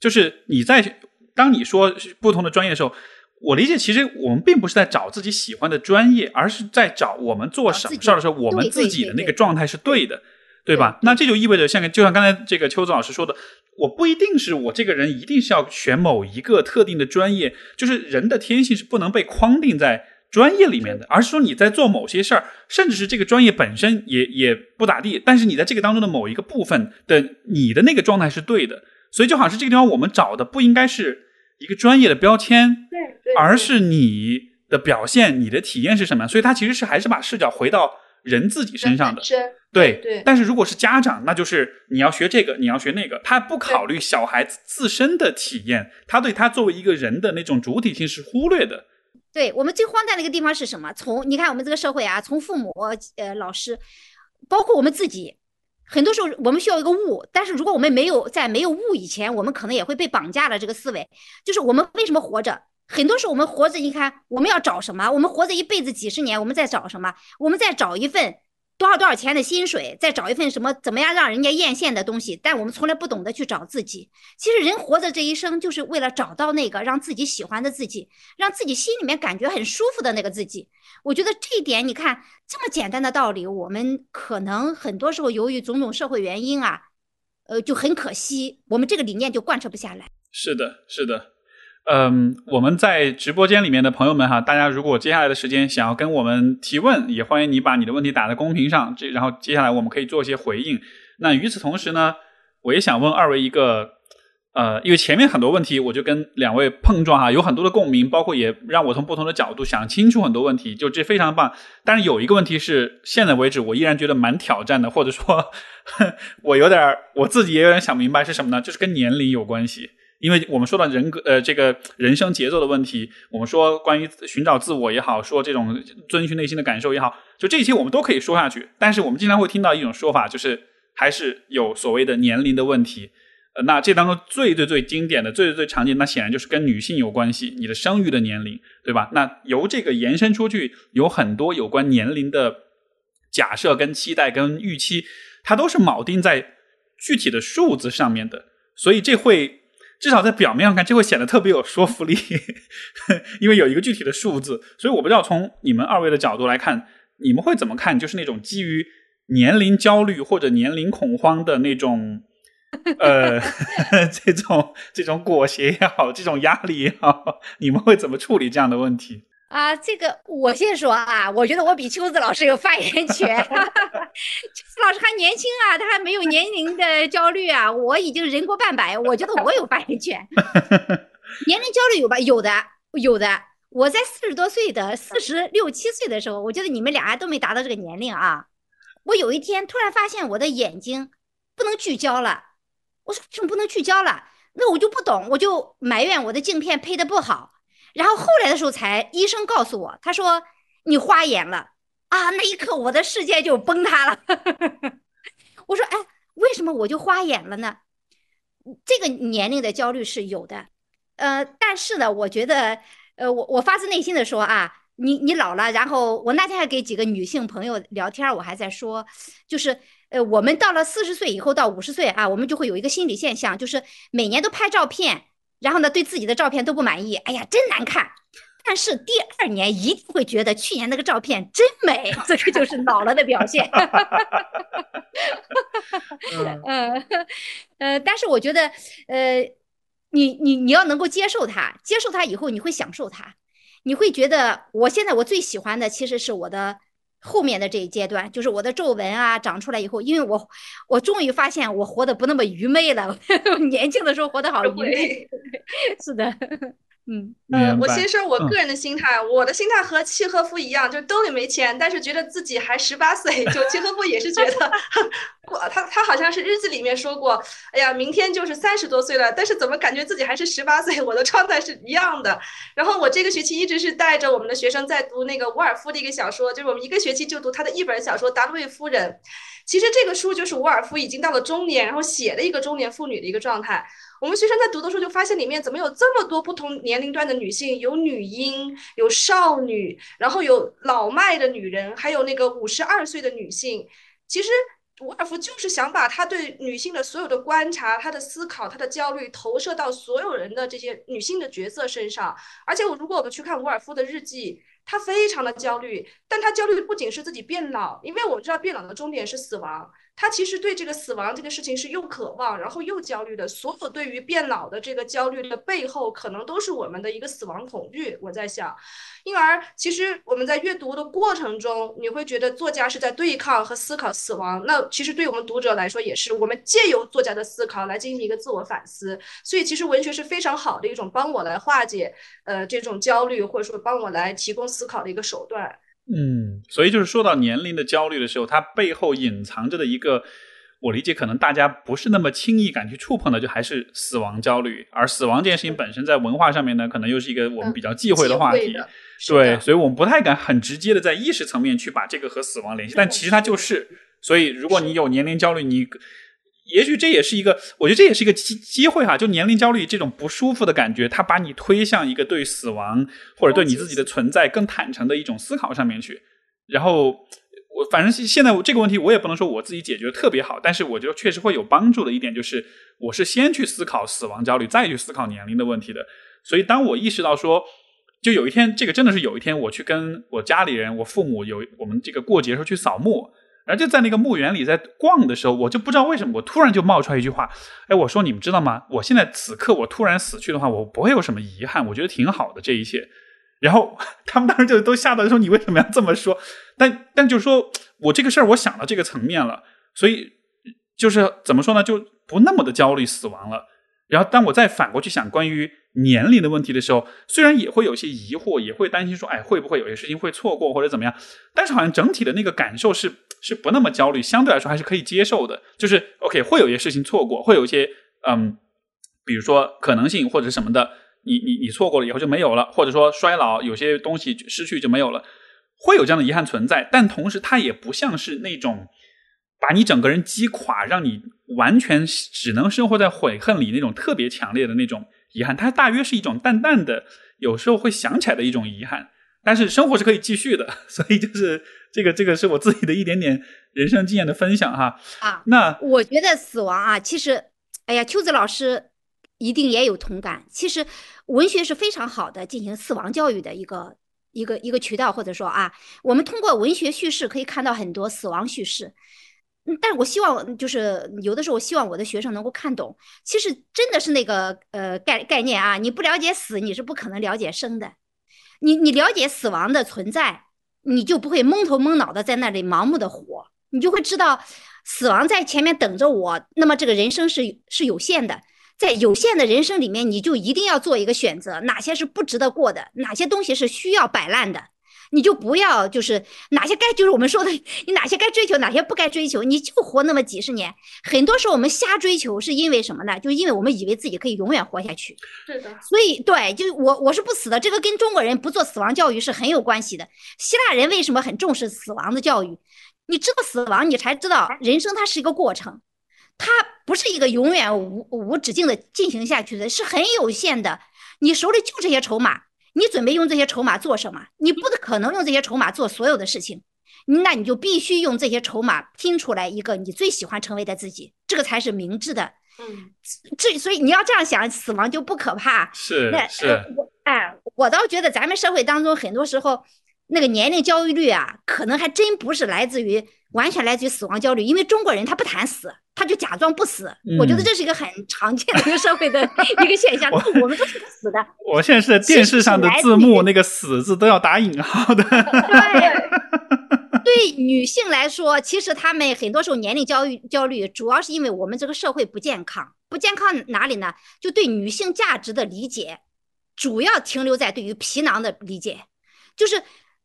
就是你在当你说不同的专业的时候。我理解，其实我们并不是在找自己喜欢的专业，而是在找我们做什么事儿的时候，我们自己的那个状态是对的，对吧？那这就意味着，像就像刚才这个邱子老师说的，我不一定是我这个人一定是要选某一个特定的专业，就是人的天性是不能被框定在专业里面的，而是说你在做某些事儿，甚至是这个专业本身也也不咋地，但是你在这个当中的某一个部分的你的那个状态是对的，所以就好像是这个地方我们找的不应该是。一个专业的标签，对，而是你的表现，你的体验是什么？所以它其实是还是把视角回到人自己身上的。对对。但是如果是家长，那就是你要学这个，你要学那个，他不考虑小孩子自身的体验，他对他作为一个人的那种主体性是忽略的。对我们最荒诞的一个地方是什么？从你看我们这个社会啊，从父母、呃老师，包括我们自己。很多时候我们需要一个物，但是如果我们没有在没有物以前，我们可能也会被绑架了这个思维。就是我们为什么活着？很多时候我们活着，你看我们要找什么？我们活着一辈子几十年，我们在找什么？我们在找一份。多少多少钱的薪水，再找一份什么怎么样让人家艳羡的东西，但我们从来不懂得去找自己。其实人活着这一生，就是为了找到那个让自己喜欢的自己，让自己心里面感觉很舒服的那个自己。我觉得这一点，你看这么简单的道理，我们可能很多时候由于种种社会原因啊，呃，就很可惜，我们这个理念就贯彻不下来。是的，是的。嗯，我们在直播间里面的朋友们哈，大家如果接下来的时间想要跟我们提问，也欢迎你把你的问题打在公屏上，这然后接下来我们可以做一些回应。那与此同时呢，我也想问二位一个，呃，因为前面很多问题我就跟两位碰撞哈，有很多的共鸣，包括也让我从不同的角度想清楚很多问题，就这非常棒。但是有一个问题是，现在为止我依然觉得蛮挑战的，或者说，我有点我自己也有点想明白是什么呢？就是跟年龄有关系。因为我们说到人格，呃，这个人生节奏的问题，我们说关于寻找自我也好，说这种遵循内心的感受也好，就这些我们都可以说下去。但是我们经常会听到一种说法，就是还是有所谓的年龄的问题。那这当中最最最经典的、最最最常见，那显然就是跟女性有关系，你的生育的年龄，对吧？那由这个延伸出去，有很多有关年龄的假设、跟期待、跟预期，它都是铆定在具体的数字上面的，所以这会。至少在表面上看，这会显得特别有说服力，因为有一个具体的数字。所以我不知道从你们二位的角度来看，你们会怎么看？就是那种基于年龄焦虑或者年龄恐慌的那种，呃，这种这种裹挟也好，这种压力也好，你们会怎么处理这样的问题？啊，这个我先说啊，我觉得我比秋子老师有发言权。秋子老师还年轻啊，他还没有年龄的焦虑啊。我已经人过半百，我觉得我有发言权。年龄焦虑有吧？有的，有的。我在四十多岁的四十六七岁的时候，我觉得你们俩都没达到这个年龄啊。我有一天突然发现我的眼睛不能聚焦了，我说为什么不能聚焦了？那我就不懂，我就埋怨我的镜片配的不好。然后后来的时候，才医生告诉我，他说你花眼了啊！那一刻，我的世界就崩塌了。我说，哎，为什么我就花眼了呢？这个年龄的焦虑是有的，呃，但是呢，我觉得，呃，我我发自内心的说啊，你你老了，然后我那天还给几个女性朋友聊天，我还在说，就是呃，我们到了四十岁以后到五十岁啊，我们就会有一个心理现象，就是每年都拍照片。然后呢，对自己的照片都不满意，哎呀，真难看。但是第二年一定会觉得去年那个照片真美，这个就是老了的表现。嗯，呃，但是我觉得，呃，你你你要能够接受它，接受它以后，你会享受它，你会觉得，我现在我最喜欢的其实是我的。后面的这一阶段，就是我的皱纹啊长出来以后，因为我我终于发现我活得不那么愚昧了。年轻的时候活得好愚昧，是的。嗯呃，我先说我个人的心态，我的心态和契诃夫一样，就兜里没钱，但是觉得自己还十八岁。就契诃夫也是觉得，过他他好像是日记里面说过，哎呀，明天就是三十多岁了，但是怎么感觉自己还是十八岁？我的状态是一样的。然后我这个学期一直是带着我们的学生在读那个伍尔夫的一个小说，就是我们一个学期就读他的一本小说《达洛维夫人》。其实这个书就是伍尔夫已经到了中年，然后写的一个中年妇女的一个状态。我们学生在读的时候就发现里面怎么有这么多不同年龄段的女性，有女婴，有少女，然后有老迈的女人，还有那个五十二岁的女性。其实伍尔夫就是想把他对女性的所有的观察、他的思考、他的焦虑投射到所有人的这些女性的角色身上。而且我如果我们去看伍尔夫的日记。他非常的焦虑，但他焦虑的不仅是自己变老，因为我们知道变老的终点是死亡。他其实对这个死亡这个事情是又渴望，然后又焦虑的。所有对于变老的这个焦虑的背后，可能都是我们的一个死亡恐惧。我在想，因而其实我们在阅读的过程中，你会觉得作家是在对抗和思考死亡。那其实对我们读者来说，也是我们借由作家的思考来进行一个自我反思。所以其实文学是非常好的一种帮我来化解呃这种焦虑，或者说帮我来提供思考的一个手段。嗯，所以就是说到年龄的焦虑的时候，它背后隐藏着的一个，我理解可能大家不是那么轻易敢去触碰的，就还是死亡焦虑。而死亡这件事情本身在文化上面呢，可能又是一个我们比较忌讳的话题。对，所以我们不太敢很直接的在意识层面去把这个和死亡联系，但其实它就是所以，如果你有年龄焦虑，你也许这也是一个，我觉得这也是一个机机会哈。就年龄焦虑这种不舒服的感觉，它把你推向一个对死亡或者对你自己的存在更坦诚的一种思考上面去。然后，我反正现在这个问题我也不能说我自己解决的特别好，但是我觉得确实会有帮助的一点就是，我是先去思考死亡焦虑，再去思考年龄的问题的。所以，当我意识到说，就有一天，这个真的是有一天，我去跟我家里人、我父母有我们这个过节时候去扫墓，然后就在那个墓园里在逛的时候，我就不知道为什么，我突然就冒出来一句话，哎，我说你们知道吗？我现在此刻我突然死去的话，我不会有什么遗憾，我觉得挺好的这一切。然后 他们当时就都吓到说你为什么要这么说？但但就是说我这个事儿我想到这个层面了，所以就是怎么说呢，就不那么的焦虑死亡了。然后当我再反过去想关于。年龄的问题的时候，虽然也会有些疑惑，也会担心说，哎，会不会有些事情会错过或者怎么样？但是好像整体的那个感受是是不那么焦虑，相对来说还是可以接受的。就是 OK，会有些事情错过，会有一些嗯，比如说可能性或者什么的，你你你错过了以后就没有了，或者说衰老，有些东西失去就没有了，会有这样的遗憾存在。但同时，它也不像是那种把你整个人击垮，让你完全只能生活在悔恨里那种特别强烈的那种。遗憾，它大约是一种淡淡的，有时候会想起来的一种遗憾。但是生活是可以继续的，所以就是这个，这个是我自己的一点点人生经验的分享哈。啊，那我觉得死亡啊，其实，哎呀，秋子老师一定也有同感。其实文学是非常好的进行死亡教育的一个一个一个渠道，或者说啊，我们通过文学叙事可以看到很多死亡叙事。但是我希望，就是有的时候，我希望我的学生能够看懂，其实真的是那个呃概概念啊，你不了解死，你是不可能了解生的。你你了解死亡的存在，你就不会蒙头蒙脑的在那里盲目的活，你就会知道死亡在前面等着我。那么这个人生是是有限的，在有限的人生里面，你就一定要做一个选择，哪些是不值得过的，哪些东西是需要摆烂的。你就不要，就是哪些该，就是我们说的，你哪些该追求，哪些不该追求，你就活那么几十年。很多时候我们瞎追求，是因为什么呢？就因为我们以为自己可以永远活下去。是的。所以，对，就我我是不死的，这个跟中国人不做死亡教育是很有关系的。希腊人为什么很重视死亡的教育？你知道死亡，你才知道人生它是一个过程，它不是一个永远无无止境的进行下去的，是很有限的。你手里就这些筹码。你准备用这些筹码做什么？你不可能用这些筹码做所有的事情，那你就必须用这些筹码拼出来一个你最喜欢成为的自己，这个才是明智的。嗯，这所以你要这样想，死亡就不可怕。是，那是我哎，我倒觉得咱们社会当中很多时候那个年龄焦虑啊，可能还真不是来自于完全来自于死亡焦虑，因为中国人他不谈死。他就假装不死，我觉得这是一个很常见的一个社会的一个现象。我们都是不死的。我现在是在电视上的字幕，那个“死”字都要打引号的。对，对女性来说，其实她们很多时候年龄焦虑焦虑，主要是因为我们这个社会不健康。不健康哪里呢？就对女性价值的理解，主要停留在对于皮囊的理解，就是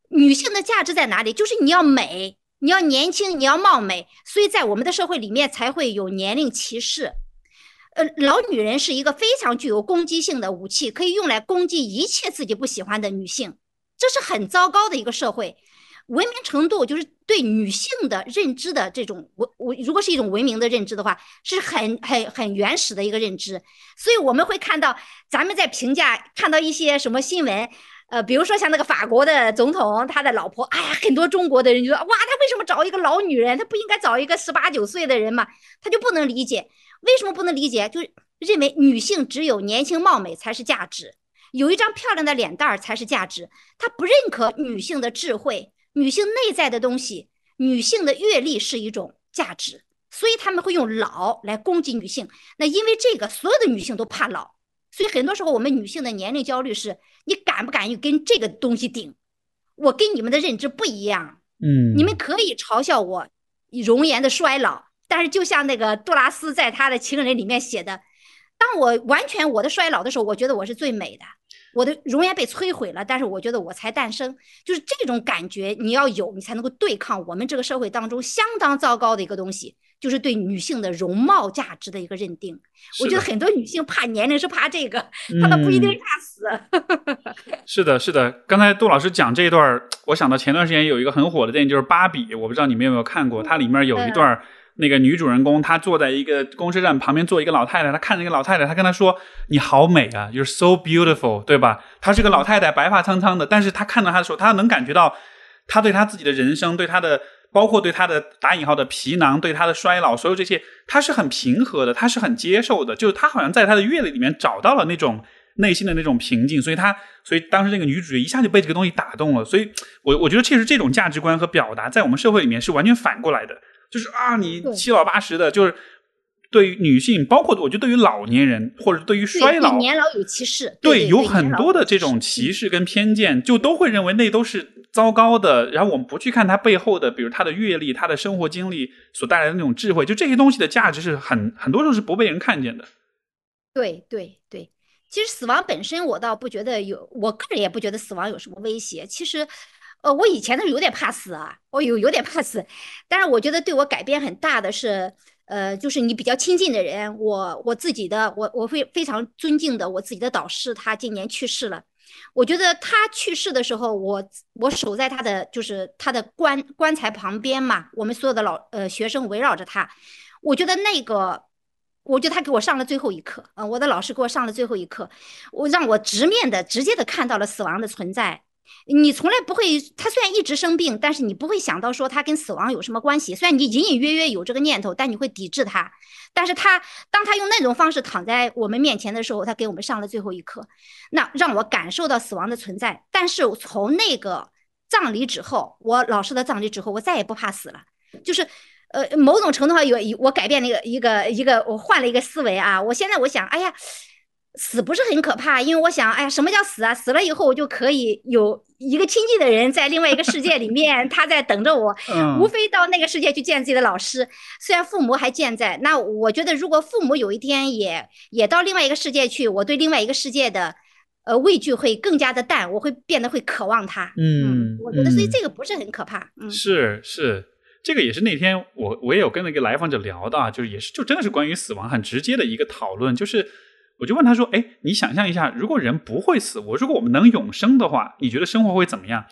女性的价值在哪里？就是你要美。你要年轻，你要貌美，所以在我们的社会里面才会有年龄歧视。呃，老女人是一个非常具有攻击性的武器，可以用来攻击一切自己不喜欢的女性，这是很糟糕的一个社会。文明程度就是对女性的认知的这种文，我如果是一种文明的认知的话，是很很很原始的一个认知。所以我们会看到，咱们在评价看到一些什么新闻。呃，比如说像那个法国的总统，他的老婆，哎呀，很多中国的人就说，哇，他为什么找一个老女人？他不应该找一个十八九岁的人吗？他就不能理解，为什么不能理解？就认为女性只有年轻貌美才是价值，有一张漂亮的脸蛋儿才是价值。他不认可女性的智慧、女性内在的东西、女性的阅历是一种价值，所以他们会用老来攻击女性。那因为这个，所有的女性都怕老。所以很多时候，我们女性的年龄焦虑是：你敢不敢于跟这个东西顶？我跟你们的认知不一样。嗯，你们可以嘲笑我容颜的衰老，但是就像那个杜拉斯在他的情人里面写的，当我完全我的衰老的时候，我觉得我是最美的。我的容颜被摧毁了，但是我觉得我才诞生，就是这种感觉你要有，你才能够对抗我们这个社会当中相当糟糕的一个东西，就是对女性的容貌价值的一个认定。我觉得很多女性怕年龄是怕这个，她倒不一定怕死。是的，是的。刚才杜老师讲这一段，我想到前段时间有一个很火的电影，就是《芭比》，我不知道你们有没有看过，它里面有一段。那个女主人公，她坐在一个公车站旁边，坐一个老太太，她看那个老太太，她跟她说：“你好美啊，You're so beautiful，对吧？”她是个老太太，白发苍苍的，但是她看到她的时候，她能感觉到，她对她自己的人生，对她的，包括对她的打引号的皮囊，对她的衰老，所有这些，她是很平和的，她是很接受的，就是她好像在她的阅历里面找到了那种内心的那种平静，所以她，所以当时那个女主角一下就被这个东西打动了，所以我我觉得确实这种价值观和表达在我们社会里面是完全反过来的。就是啊，你七老八十的，就是对于女性，包括我觉得对于老年人或者对于衰老，年老有歧视，对，有很多的这种歧视跟偏见，就都会认为那都是糟糕的。然后我们不去看他背后的，比如他的阅历、他的生活经历所带来的那种智慧，就这些东西的价值是很很多时候是不被人看见的。对对对，其实死亡本身，我倒不觉得有，我个人也不觉得死亡有什么威胁。其实。呃，我以前呢有点怕死啊，我有有点怕死，但是我觉得对我改变很大的是，呃，就是你比较亲近的人，我我自己的，我我会非常尊敬的我自己的导师，他今年去世了，我觉得他去世的时候，我我守在他的就是他的棺棺材旁边嘛，我们所有的老呃学生围绕着他，我觉得那个，我觉得他给我上了最后一课，嗯，我的老师给我上了最后一课，我让我直面的直接的看到了死亡的存在。你从来不会，他虽然一直生病，但是你不会想到说他跟死亡有什么关系。虽然你隐隐约约有这个念头，但你会抵制他。但是他当他用那种方式躺在我们面前的时候，他给我们上了最后一课，那让我感受到死亡的存在。但是从那个葬礼之后，我老师的葬礼之后，我再也不怕死了。就是，呃，某种程度上有我改变了一个一个一个，我换了一个思维啊。我现在我想，哎呀。死不是很可怕，因为我想，哎呀，什么叫死啊？死了以后我就可以有一个亲近的人在另外一个世界里面，他在等着我，无非到那个世界去见自己的老师。虽然父母还健在，那我觉得如果父母有一天也也到另外一个世界去，我对另外一个世界的呃畏惧会更加的淡，我会变得会渴望他。嗯，我觉得所以这个不是很可怕。嗯，是是，这个也是那天我我也有跟那个来访者聊的，就是也是就真的是关于死亡很直接的一个讨论，就是。我就问他说：“哎，你想象一下，如果人不会死，我如果我们能永生的话，你觉得生活会怎么样？”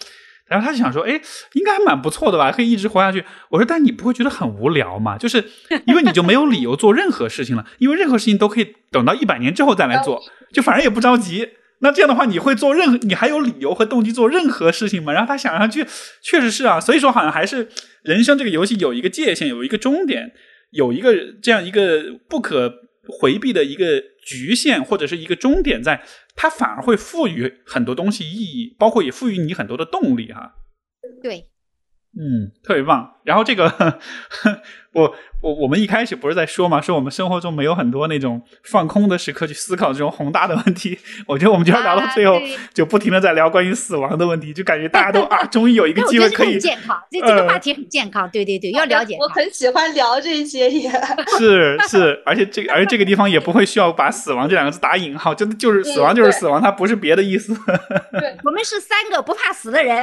然后他就想说：“哎，应该还蛮不错的吧，可以一直活下去。”我说：“但你不会觉得很无聊吗？就是因为你就没有理由做任何事情了，因为任何事情都可以等到一百年之后再来做，就反正也不着急。那这样的话，你会做任何，你还有理由和动机做任何事情吗？”然后他想上去，确实是啊。所以说，好像还是人生这个游戏有一个界限，有一个终点，有一个这样一个不可回避的一个。局限或者是一个终点，在它反而会赋予很多东西意义，包括也赋予你很多的动力哈。对，嗯，特别棒。然后这个。我我我们一开始不是在说嘛，说我们生活中没有很多那种放空的时刻去思考这种宏大的问题。我觉得我们就要聊到最后，就不停的在聊关于死亡的问题，就感觉大家都 啊，终于有一个机会可以健康。这这个话题很健康，对对对，要了解。我很喜欢聊这些也。是是，而且这个而且这个地方也不会需要把死亡这两个字打引号，真的就是死亡就是死亡，它不是别的意思。对，我们是三个不怕死的人。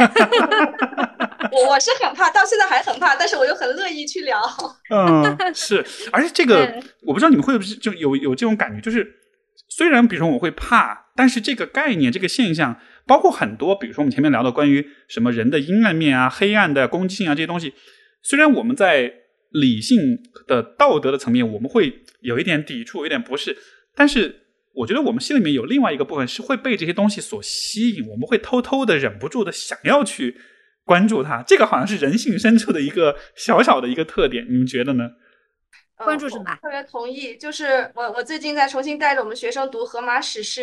我我是很怕，到现在还很怕，但是我又很乐意去聊。嗯，是，而且这个我不知道你们会不会就有有这种感觉，就是虽然比如说我会怕，但是这个概念、这个现象，包括很多，比如说我们前面聊的关于什么人的阴暗面啊、黑暗的攻击性啊这些东西，虽然我们在理性的道德的层面我们会有一点抵触、有点不适，但是我觉得我们心里面有另外一个部分是会被这些东西所吸引，我们会偷偷的、忍不住的想要去。关注他，这个好像是人性深处的一个小小的一个特点，你们觉得呢？关注什么？特别同意。就是我，我最近在重新带着我们学生读《荷马史诗》，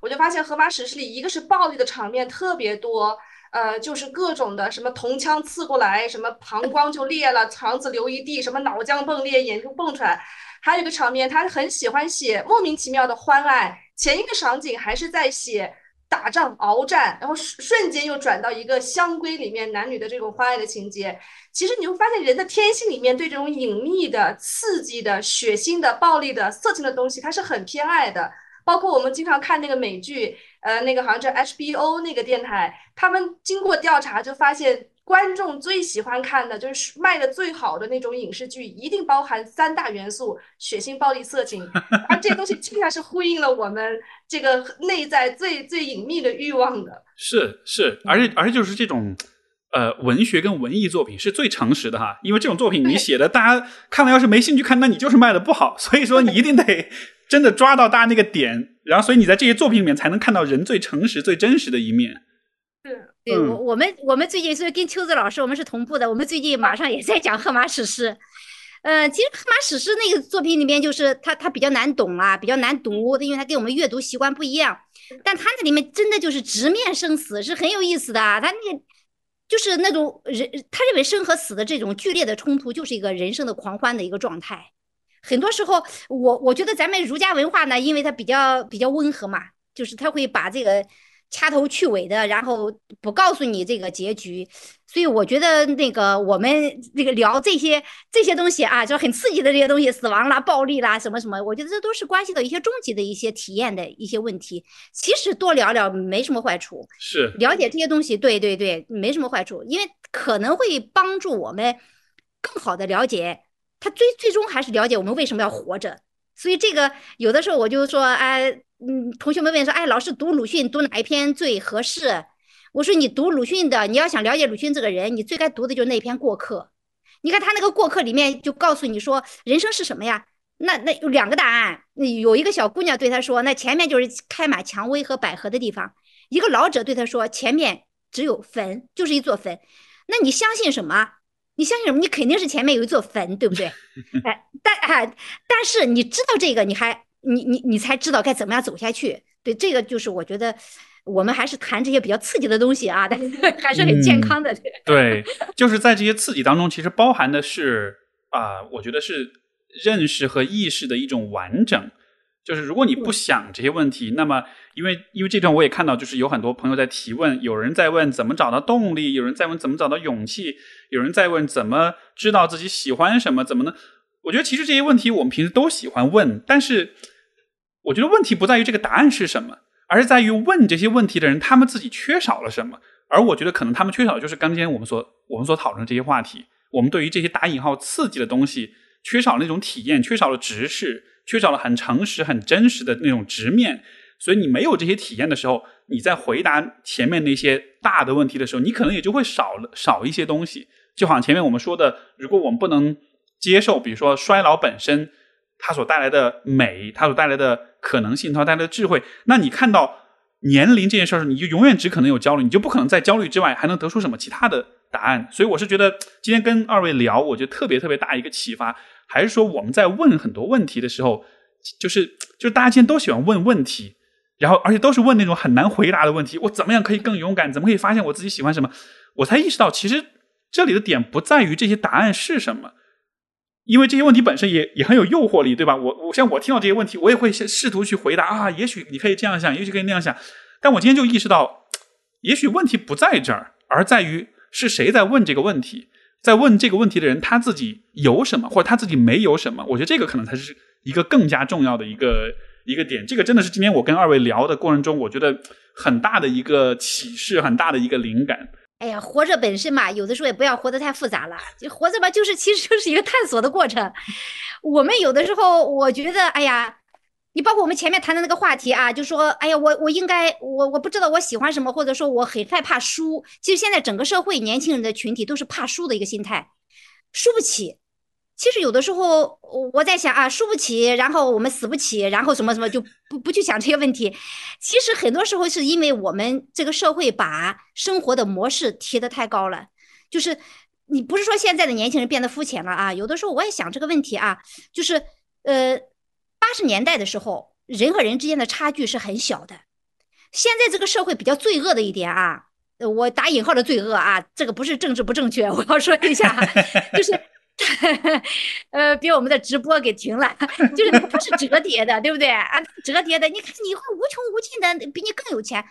我就发现《荷马史诗》里一个是暴力的场面特别多，呃，就是各种的什么铜枪刺过来，什么膀胱就裂了，肠子流一地，什么脑浆迸裂，眼珠蹦出来。还有一个场面，他很喜欢写莫名其妙的欢爱，前一个场景还是在写。打仗鏖战，然后瞬间又转到一个香闺里面男女的这种欢爱的情节。其实你会发现，人的天性里面对这种隐秘的、刺激的、血腥的、暴力的、色情的东西，它是很偏爱的。包括我们经常看那个美剧，呃，那个好像叫 HBO 那个电台，他们经过调查就发现，观众最喜欢看的就是卖的最好的那种影视剧，一定包含三大元素：血腥、暴力、色情。而这些东西恰恰是呼应了我们这个内在最最隐秘的欲望的。是是，而且而且就是这种。呃，文学跟文艺作品是最诚实的哈，因为这种作品你写的，大家看了要是没兴趣看，那你就是卖的不好。所以说你一定得真的抓到大家那个点，然后所以你在这些作品里面才能看到人最诚实、最真实的一面。对，对我我们我们最近是跟秋子老师我们是同步的，我们最近马上也在讲《荷马史诗》。呃，其实《荷马史诗》那个作品里面，就是它它比较难懂啊，比较难读，因为它跟我们阅读习惯不一样。但它那里面真的就是直面生死，是很有意思的。它那个。就是那种人，他认为生和死的这种剧烈的冲突，就是一个人生的狂欢的一个状态。很多时候，我我觉得咱们儒家文化呢，因为它比较比较温和嘛，就是他会把这个。掐头去尾的，然后不告诉你这个结局，所以我觉得那个我们那个聊这些这些东西啊，就很刺激的这些东西，死亡啦、暴力啦，什么什么，我觉得这都是关系到一些终极的一些体验的一些问题。其实多聊聊没什么坏处，是了解这些东西，对对对，没什么坏处，因为可能会帮助我们更好的了解，他最最终还是了解我们为什么要活着。所以这个有的时候我就说，哎。嗯，同学们问说，哎，老师读鲁迅读哪一篇最合适？我说你读鲁迅的，你要想了解鲁迅这个人，你最该读的就是那篇《过客》。你看他那个《过客》里面就告诉你说，人生是什么呀？那那有两个答案。有一个小姑娘对他说，那前面就是开满蔷薇和百合的地方。一个老者对他说，前面只有坟，就是一座坟。那你相信什么？你相信什么？你肯定是前面有一座坟，对不对？哎，但哎，但是你知道这个，你还。你你你才知道该怎么样走下去。对，这个就是我觉得我们还是谈这些比较刺激的东西啊，但是 还是很健康的。对，就是在这些刺激当中，其实包含的是啊，我觉得是认识和意识的一种完整。就是如果你不想这些问题，那么因为因为这段我也看到，就是有很多朋友在提问，有人在问怎么找到动力，有人在问怎么找到勇气，有人在问怎么知道自己喜欢什么，怎么能？我觉得其实这些问题我们平时都喜欢问，但是。我觉得问题不在于这个答案是什么，而是在于问这些问题的人他们自己缺少了什么。而我觉得可能他们缺少的就是刚才我们所我们所讨论这些话题。我们对于这些打引号刺激的东西，缺少那种体验，缺少了直视，缺少了很诚实、很真实的那种直面。所以你没有这些体验的时候，你在回答前面那些大的问题的时候，你可能也就会少了少一些东西。就好像前面我们说的，如果我们不能接受，比如说衰老本身。它所带来的美，它所带来的可能性，它带来的智慧。那你看到年龄这件事儿，你就永远只可能有焦虑，你就不可能在焦虑之外还能得出什么其他的答案。所以我是觉得今天跟二位聊，我觉得特别特别大一个启发，还是说我们在问很多问题的时候，就是就是大家今天都喜欢问问题，然后而且都是问那种很难回答的问题。我怎么样可以更勇敢？怎么可以发现我自己喜欢什么？我才意识到，其实这里的点不在于这些答案是什么。因为这些问题本身也也很有诱惑力，对吧？我我像我听到这些问题，我也会试图去回答啊。也许你可以这样想，也许可以那样想。但我今天就意识到，也许问题不在这儿，而在于是谁在问这个问题，在问这个问题的人他自己有什么，或者他自己没有什么。我觉得这个可能才是一个更加重要的一个一个点。这个真的是今天我跟二位聊的过程中，我觉得很大的一个启示，很大的一个灵感。哎呀，活着本身嘛，有的时候也不要活得太复杂了。活着吧，就是其实就是一个探索的过程。我们有的时候，我觉得，哎呀，你包括我们前面谈的那个话题啊，就说，哎呀，我我应该，我我不知道我喜欢什么，或者说我很害怕输。其实现在整个社会年轻人的群体都是怕输的一个心态，输不起。其实有的时候我在想啊，输不起，然后我们死不起，然后什么什么就不不去想这些问题。其实很多时候是因为我们这个社会把生活的模式提得太高了。就是你不是说现在的年轻人变得肤浅了啊？有的时候我也想这个问题啊，就是呃，八十年代的时候，人和人之间的差距是很小的。现在这个社会比较罪恶的一点啊，我打引号的罪恶啊，这个不是政治不正确，我要说一下，就是。呃，别我们的直播给停了，就是它是折叠的，对不对啊？折叠的，你看你会无穷无尽的比你更有钱。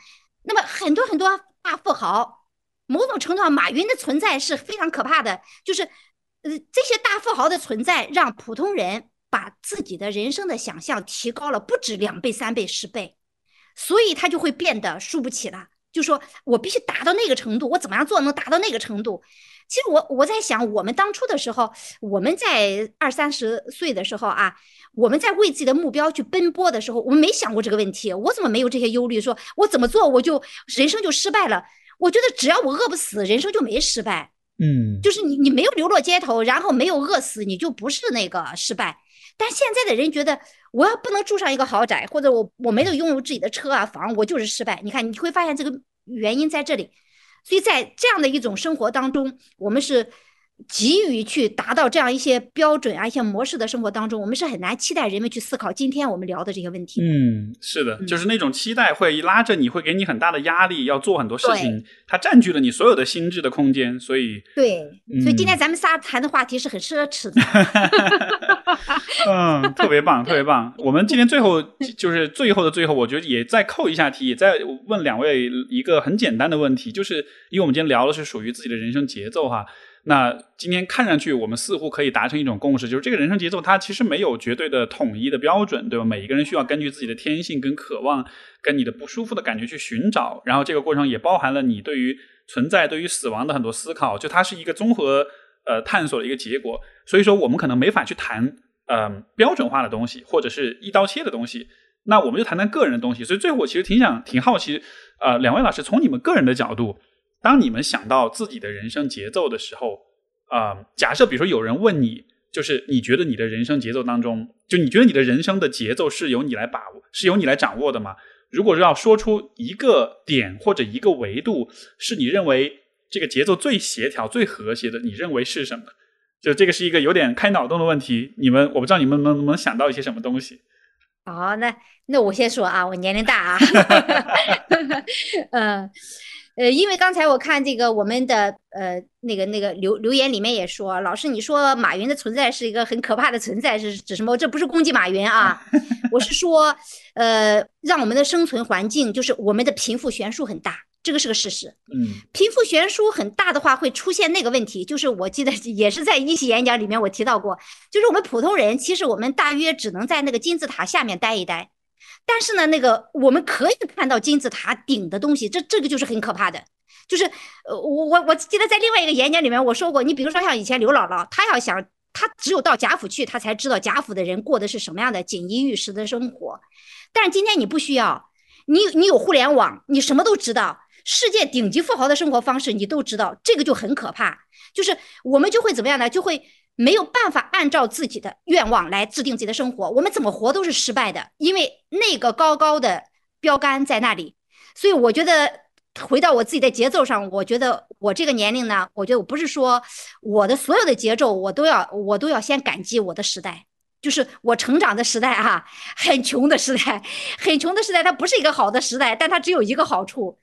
那么很多很多大富豪，某种程度上，马云的存在是非常可怕的。就是呃，这些大富豪的存在，让普通人把自己的人生的想象提高了不止两倍、三倍、十倍。所以他就会变得输不起了。就说我必须达到那个程度，我怎么样做能达到那个程度？其实我我在想，我们当初的时候，我们在二三十岁的时候啊，我们在为自己的目标去奔波的时候，我们没想过这个问题。我怎么没有这些忧虑？说我怎么做我就人生就失败了？我觉得只要我饿不死，人生就没失败。嗯，就是你你没有流落街头，然后没有饿死，你就不是那个失败。但现在的人觉得，我要不能住上一个豪宅，或者我我没有拥有自己的车啊房，我就是失败。你看，你会发现这个原因在这里。所以在这样的一种生活当中，我们是急于去达到这样一些标准啊、一些模式的生活当中，我们是很难期待人们去思考今天我们聊的这些问题。嗯，是的，嗯就是那种期待会拉着你，会给你很大的压力，要做很多事情，它占据了你所有的心智的空间，所以，对，所以今嗯天咱们仨谈的话题是很奢侈的。嗯，特别棒，特别棒。我们今天最后 就是最后的最后，我觉得也再扣一下题，也再问两位一个很简单的问题，就是因为我们今天聊的是属于自己的人生节奏哈。那今天看上去我们似乎可以达成一种共识，就是这个人生节奏它其实没有绝对的统一的标准，对吧？每一个人需要根据自己的天性跟渴望，跟你的不舒服的感觉去寻找，然后这个过程也包含了你对于存在、对于死亡的很多思考，就它是一个综合呃探索的一个结果。所以说，我们可能没法去谈呃标准化的东西，或者是一刀切的东西。那我们就谈谈个人的东西。所以最后，我其实挺想挺好奇，呃，两位老师从你们个人的角度，当你们想到自己的人生节奏的时候，呃，假设比如说有人问你，就是你觉得你的人生节奏当中，就你觉得你的人生的节奏是由你来把握，是由你来掌握的吗？如果是要说出一个点或者一个维度，是你认为这个节奏最协调、最和谐的，你认为是什么？就这个是一个有点开脑洞的问题，你们我不知道你们能不能想到一些什么东西。好，那那我先说啊，我年龄大啊，嗯。呃，因为刚才我看这个我们的呃那个那个留留言里面也说，老师你说马云的存在是一个很可怕的存在，是指什么？这不是攻击马云啊，我是说，呃，让我们的生存环境就是我们的贫富悬殊很大，这个是个事实。嗯贫富悬殊很大的话，会出现那个问题，就是我记得也是在一期演讲里面我提到过，就是我们普通人其实我们大约只能在那个金字塔下面待一待。但是呢，那个我们可以看到金字塔顶的东西，这这个就是很可怕的。就是呃，我我我记得在另外一个演讲里面我说过，你比如说像以前刘姥姥，她要想，她只有到贾府去，她才知道贾府的人过的是什么样的锦衣玉食的生活。但是今天你不需要，你你有互联网，你什么都知道，世界顶级富豪的生活方式你都知道，这个就很可怕。就是我们就会怎么样呢？就会。没有办法按照自己的愿望来制定自己的生活，我们怎么活都是失败的，因为那个高高的标杆在那里。所以我觉得回到我自己的节奏上，我觉得我这个年龄呢，我觉得我不是说我的所有的节奏我都要我都要先感激我的时代，就是我成长的时代、啊，很穷的时代，很穷的时代，它不是一个好的时代，但它只有一个好处，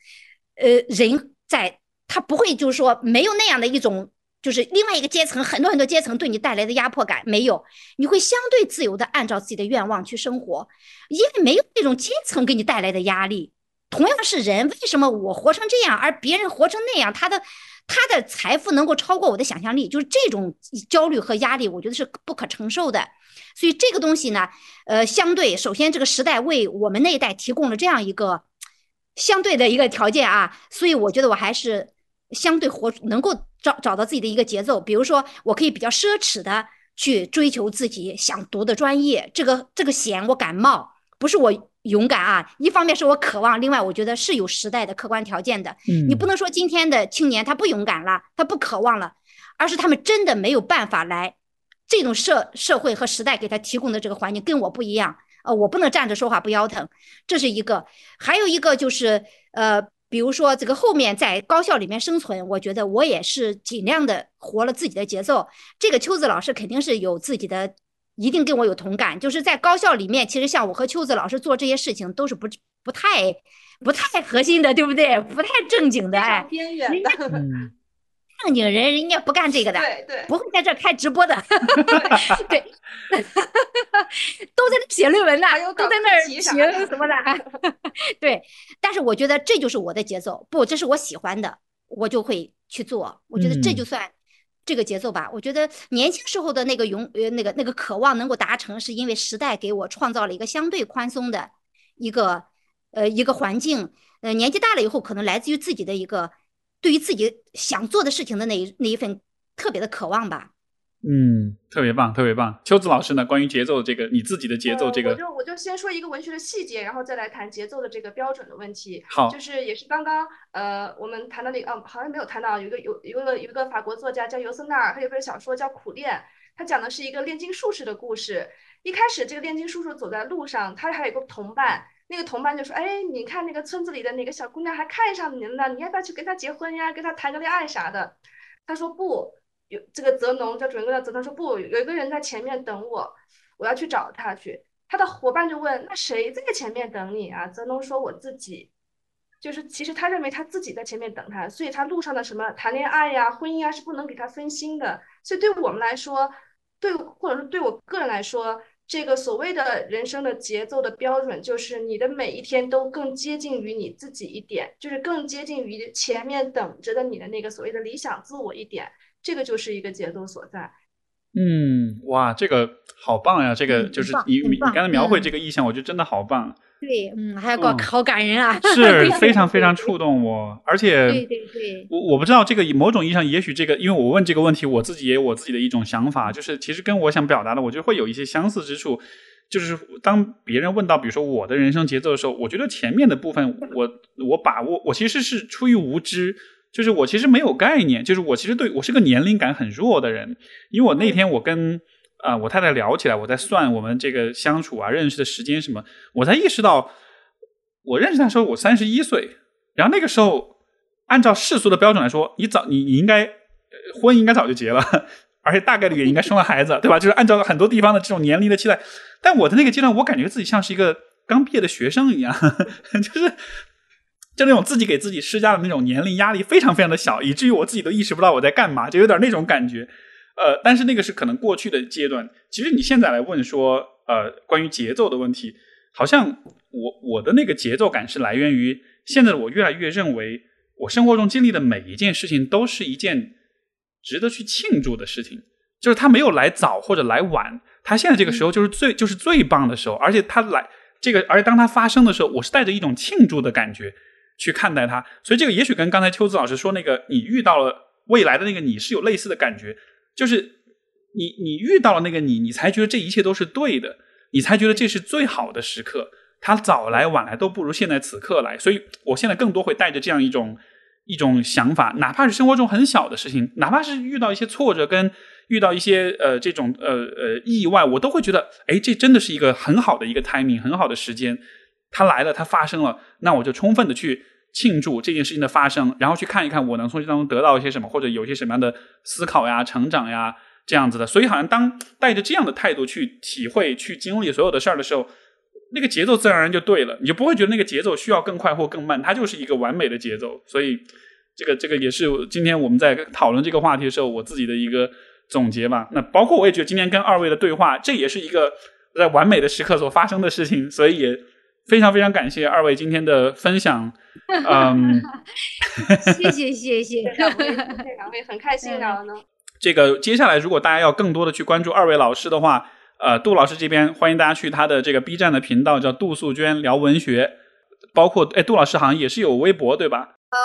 呃，人在他不会就是说没有那样的一种。就是另外一个阶层，很多很多阶层对你带来的压迫感没有，你会相对自由的按照自己的愿望去生活，因为没有那种阶层给你带来的压力。同样是人，为什么我活成这样，而别人活成那样？他的他的财富能够超过我的想象力，就是这种焦虑和压力，我觉得是不可承受的。所以这个东西呢，呃，相对首先这个时代为我们那一代提供了这样一个相对的一个条件啊，所以我觉得我还是相对活能够。找找到自己的一个节奏，比如说，我可以比较奢侈的去追求自己想读的专业，这个这个险我敢冒，不是我勇敢啊，一方面是我渴望，另外我觉得是有时代的客观条件的。嗯，你不能说今天的青年他不勇敢了，他不渴望了，而是他们真的没有办法来，这种社社会和时代给他提供的这个环境跟我不一样，呃，我不能站着说话不腰疼，这是一个，还有一个就是呃。比如说，这个后面在高校里面生存，我觉得我也是尽量的活了自己的节奏。这个秋子老师肯定是有自己的，一定跟我有同感。就是在高校里面，其实像我和秋子老师做这些事情，都是不不太不太核心的，对不对？不太正经的，哎，边缘的。正经人人家不干这个的，对对，不会在这开直播的，对，都在那写论文呢，都在那儿写什么的，对。但是我觉得这就是我的节奏，不，这是我喜欢的，我就会去做。我觉得这就算这个节奏吧。我觉得年轻时候的那个勇呃那个那个渴望能够达成，是因为时代给我创造了一个相对宽松的一个呃一个环境，呃年纪大了以后，可能来自于自己的一个对于自己想做的事情的那一那一份特别的渴望吧。嗯，特别棒，特别棒。秋子老师呢？关于节奏这个，你自己的节奏这个，我就我就先说一个文学的细节，然后再来谈节奏的这个标准的问题。好，就是也是刚刚呃我们谈到那个，哦，好像没有谈到，有一个有有一个有一个法国作家叫尤森纳尔，他有本小说叫《苦练》，他讲的是一个炼金术士的故事。一开始这个炼金术士走在路上，他还有一个同伴，那个同伴就说：“哎，你看那个村子里的哪个小姑娘还看上你了呢？你要不要去跟她结婚呀？跟她谈个恋爱啥的？”他说不。有这个泽农叫主人公叫泽农说不，有一个人在前面等我，我要去找他去。他的伙伴就问，那谁在前面等你啊？泽农说我自己，就是其实他认为他自己在前面等他，所以他路上的什么谈恋爱呀、婚姻啊是不能给他分心的。所以对我们来说，对或者说对我个人来说，这个所谓的人生的节奏的标准，就是你的每一天都更接近于你自己一点，就是更接近于前面等着的你的那个所谓的理想自我一点。这个就是一个节奏所在。嗯，哇，这个好棒呀！这个就是你你刚才描绘这个意象，我觉得真的好棒。对，嗯，还有个好感人啊，是非常非常触动我。而且，对对对，我我不知道这个某种意义上，也许这个，因为我问这个问题，我自己也有我自己的一种想法，就是其实跟我想表达的，我觉得会有一些相似之处。就是当别人问到，比如说我的人生节奏的时候，我觉得前面的部分，我我把握，我其实是出于无知。就是我其实没有概念，就是我其实对我是个年龄感很弱的人，因为我那天我跟啊我太太聊起来，我在算我们这个相处啊认识的时间什么，我才意识到我认识他时候我三十一岁，然后那个时候按照世俗的标准来说，你早你你应该婚应该早就结了，而且大概率也应该生了孩子，对吧？就是按照很多地方的这种年龄的期待，但我的那个阶段，我感觉自己像是一个刚毕业的学生一样，就是。就那种自己给自己施加的那种年龄压力非常非常的小，以至于我自己都意识不到我在干嘛，就有点那种感觉。呃，但是那个是可能过去的阶段。其实你现在来问说，呃，关于节奏的问题，好像我我的那个节奏感是来源于现在的我越来越认为，我生活中经历的每一件事情都是一件值得去庆祝的事情。就是他没有来早或者来晚，他现在这个时候就是最就是最棒的时候，而且他来这个，而且当他发生的时候，我是带着一种庆祝的感觉。去看待它，所以这个也许跟刚才秋子老师说那个你遇到了未来的那个你是有类似的感觉，就是你你遇到了那个你，你才觉得这一切都是对的，你才觉得这是最好的时刻，它早来晚来都不如现在此刻来，所以我现在更多会带着这样一种一种想法，哪怕是生活中很小的事情，哪怕是遇到一些挫折跟遇到一些呃这种呃呃意外，我都会觉得，哎，这真的是一个很好的一个 timing，很好的时间。它来了，它发生了，那我就充分的去庆祝这件事情的发生，然后去看一看我能从这当中得到一些什么，或者有一些什么样的思考呀、成长呀这样子的。所以，好像当带着这样的态度去体会、去经历所有的事儿的时候，那个节奏自然而然就对了，你就不会觉得那个节奏需要更快或更慢，它就是一个完美的节奏。所以，这个这个也是今天我们在讨论这个话题的时候，我自己的一个总结吧。那包括我也觉得今天跟二位的对话，这也是一个在完美的时刻所发生的事情，所以也。非常非常感谢二位今天的分享，嗯，谢谢谢谢两位，两位很开心聊呢。这个接下来如果大家要更多的去关注二位老师的话，呃，杜老师这边欢迎大家去他的这个 B 站的频道，叫杜素娟聊文学，包括哎，杜老师好像也是有微博对吧？呃，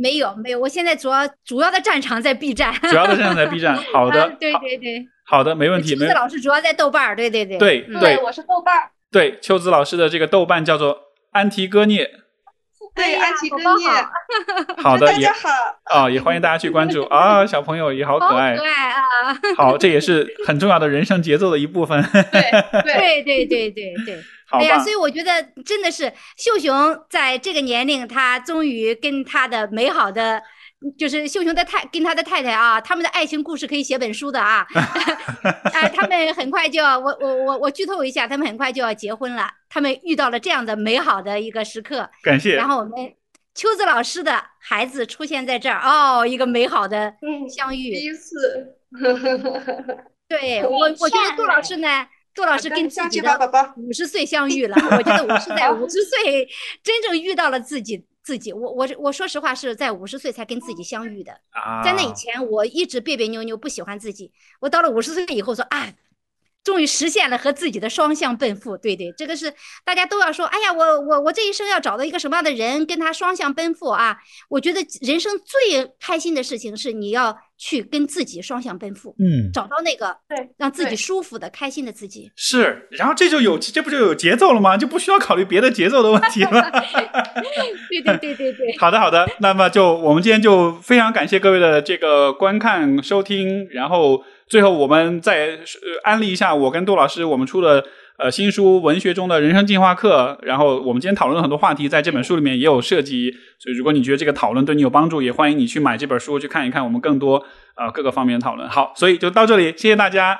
没有没有，我现在主要主要的战场在 B 站，主要的战场在 B 站。好的，对对对，好的，没问题。没老师主要在豆瓣儿对对对，对对，我是豆瓣。对，秋子老师的这个豆瓣叫做安提戈涅，对，安提戈涅，好的，大家好，啊，也欢迎大家去关注。啊，小朋友也好可爱，可爱啊，好，这也是很重要的人生节奏的一部分，对，对，对，对，对，对，哎呀，所以我觉得真的是秀雄在这个年龄，他终于跟他的美好的。就是秀雄的太跟他的太太啊，他们的爱情故事可以写本书的啊！啊，他们很快就要我我我我剧透一下，他们很快就要结婚了。他们遇到了这样的美好的一个时刻，感谢。然后我们秋子老师的孩子出现在这儿哦，一个美好的相遇。第一次，对我我觉得杜老师呢，杜老师跟自己的五十岁相遇了。我觉得我是在五十岁真正遇到了自己。自己，我我我说实话是在五十岁才跟自己相遇的。在那以前，我一直别别扭扭，不喜欢自己。我到了五十岁以后，说啊，终于实现了和自己的双向奔赴。对对，这个是大家都要说，哎呀，我我我这一生要找到一个什么样的人，跟他双向奔赴啊！我觉得人生最开心的事情是你要去跟自己双向奔赴，嗯，找到那个对让自己舒服的、开心的自己。是，然后这就有这不就有节奏了吗？就不需要考虑别的节奏的问题了。对对对对对，好的，好的，那么就我们今天就非常感谢各位的这个观看收听，然后最后我们再呃安利一下我跟杜老师我们出的呃新书《文学中的人生进化课》，然后我们今天讨论了很多话题，在这本书里面也有涉及，所以如果你觉得这个讨论对你有帮助，也欢迎你去买这本书去看一看我们更多呃各个方面的讨论。好，所以就到这里，谢谢大家。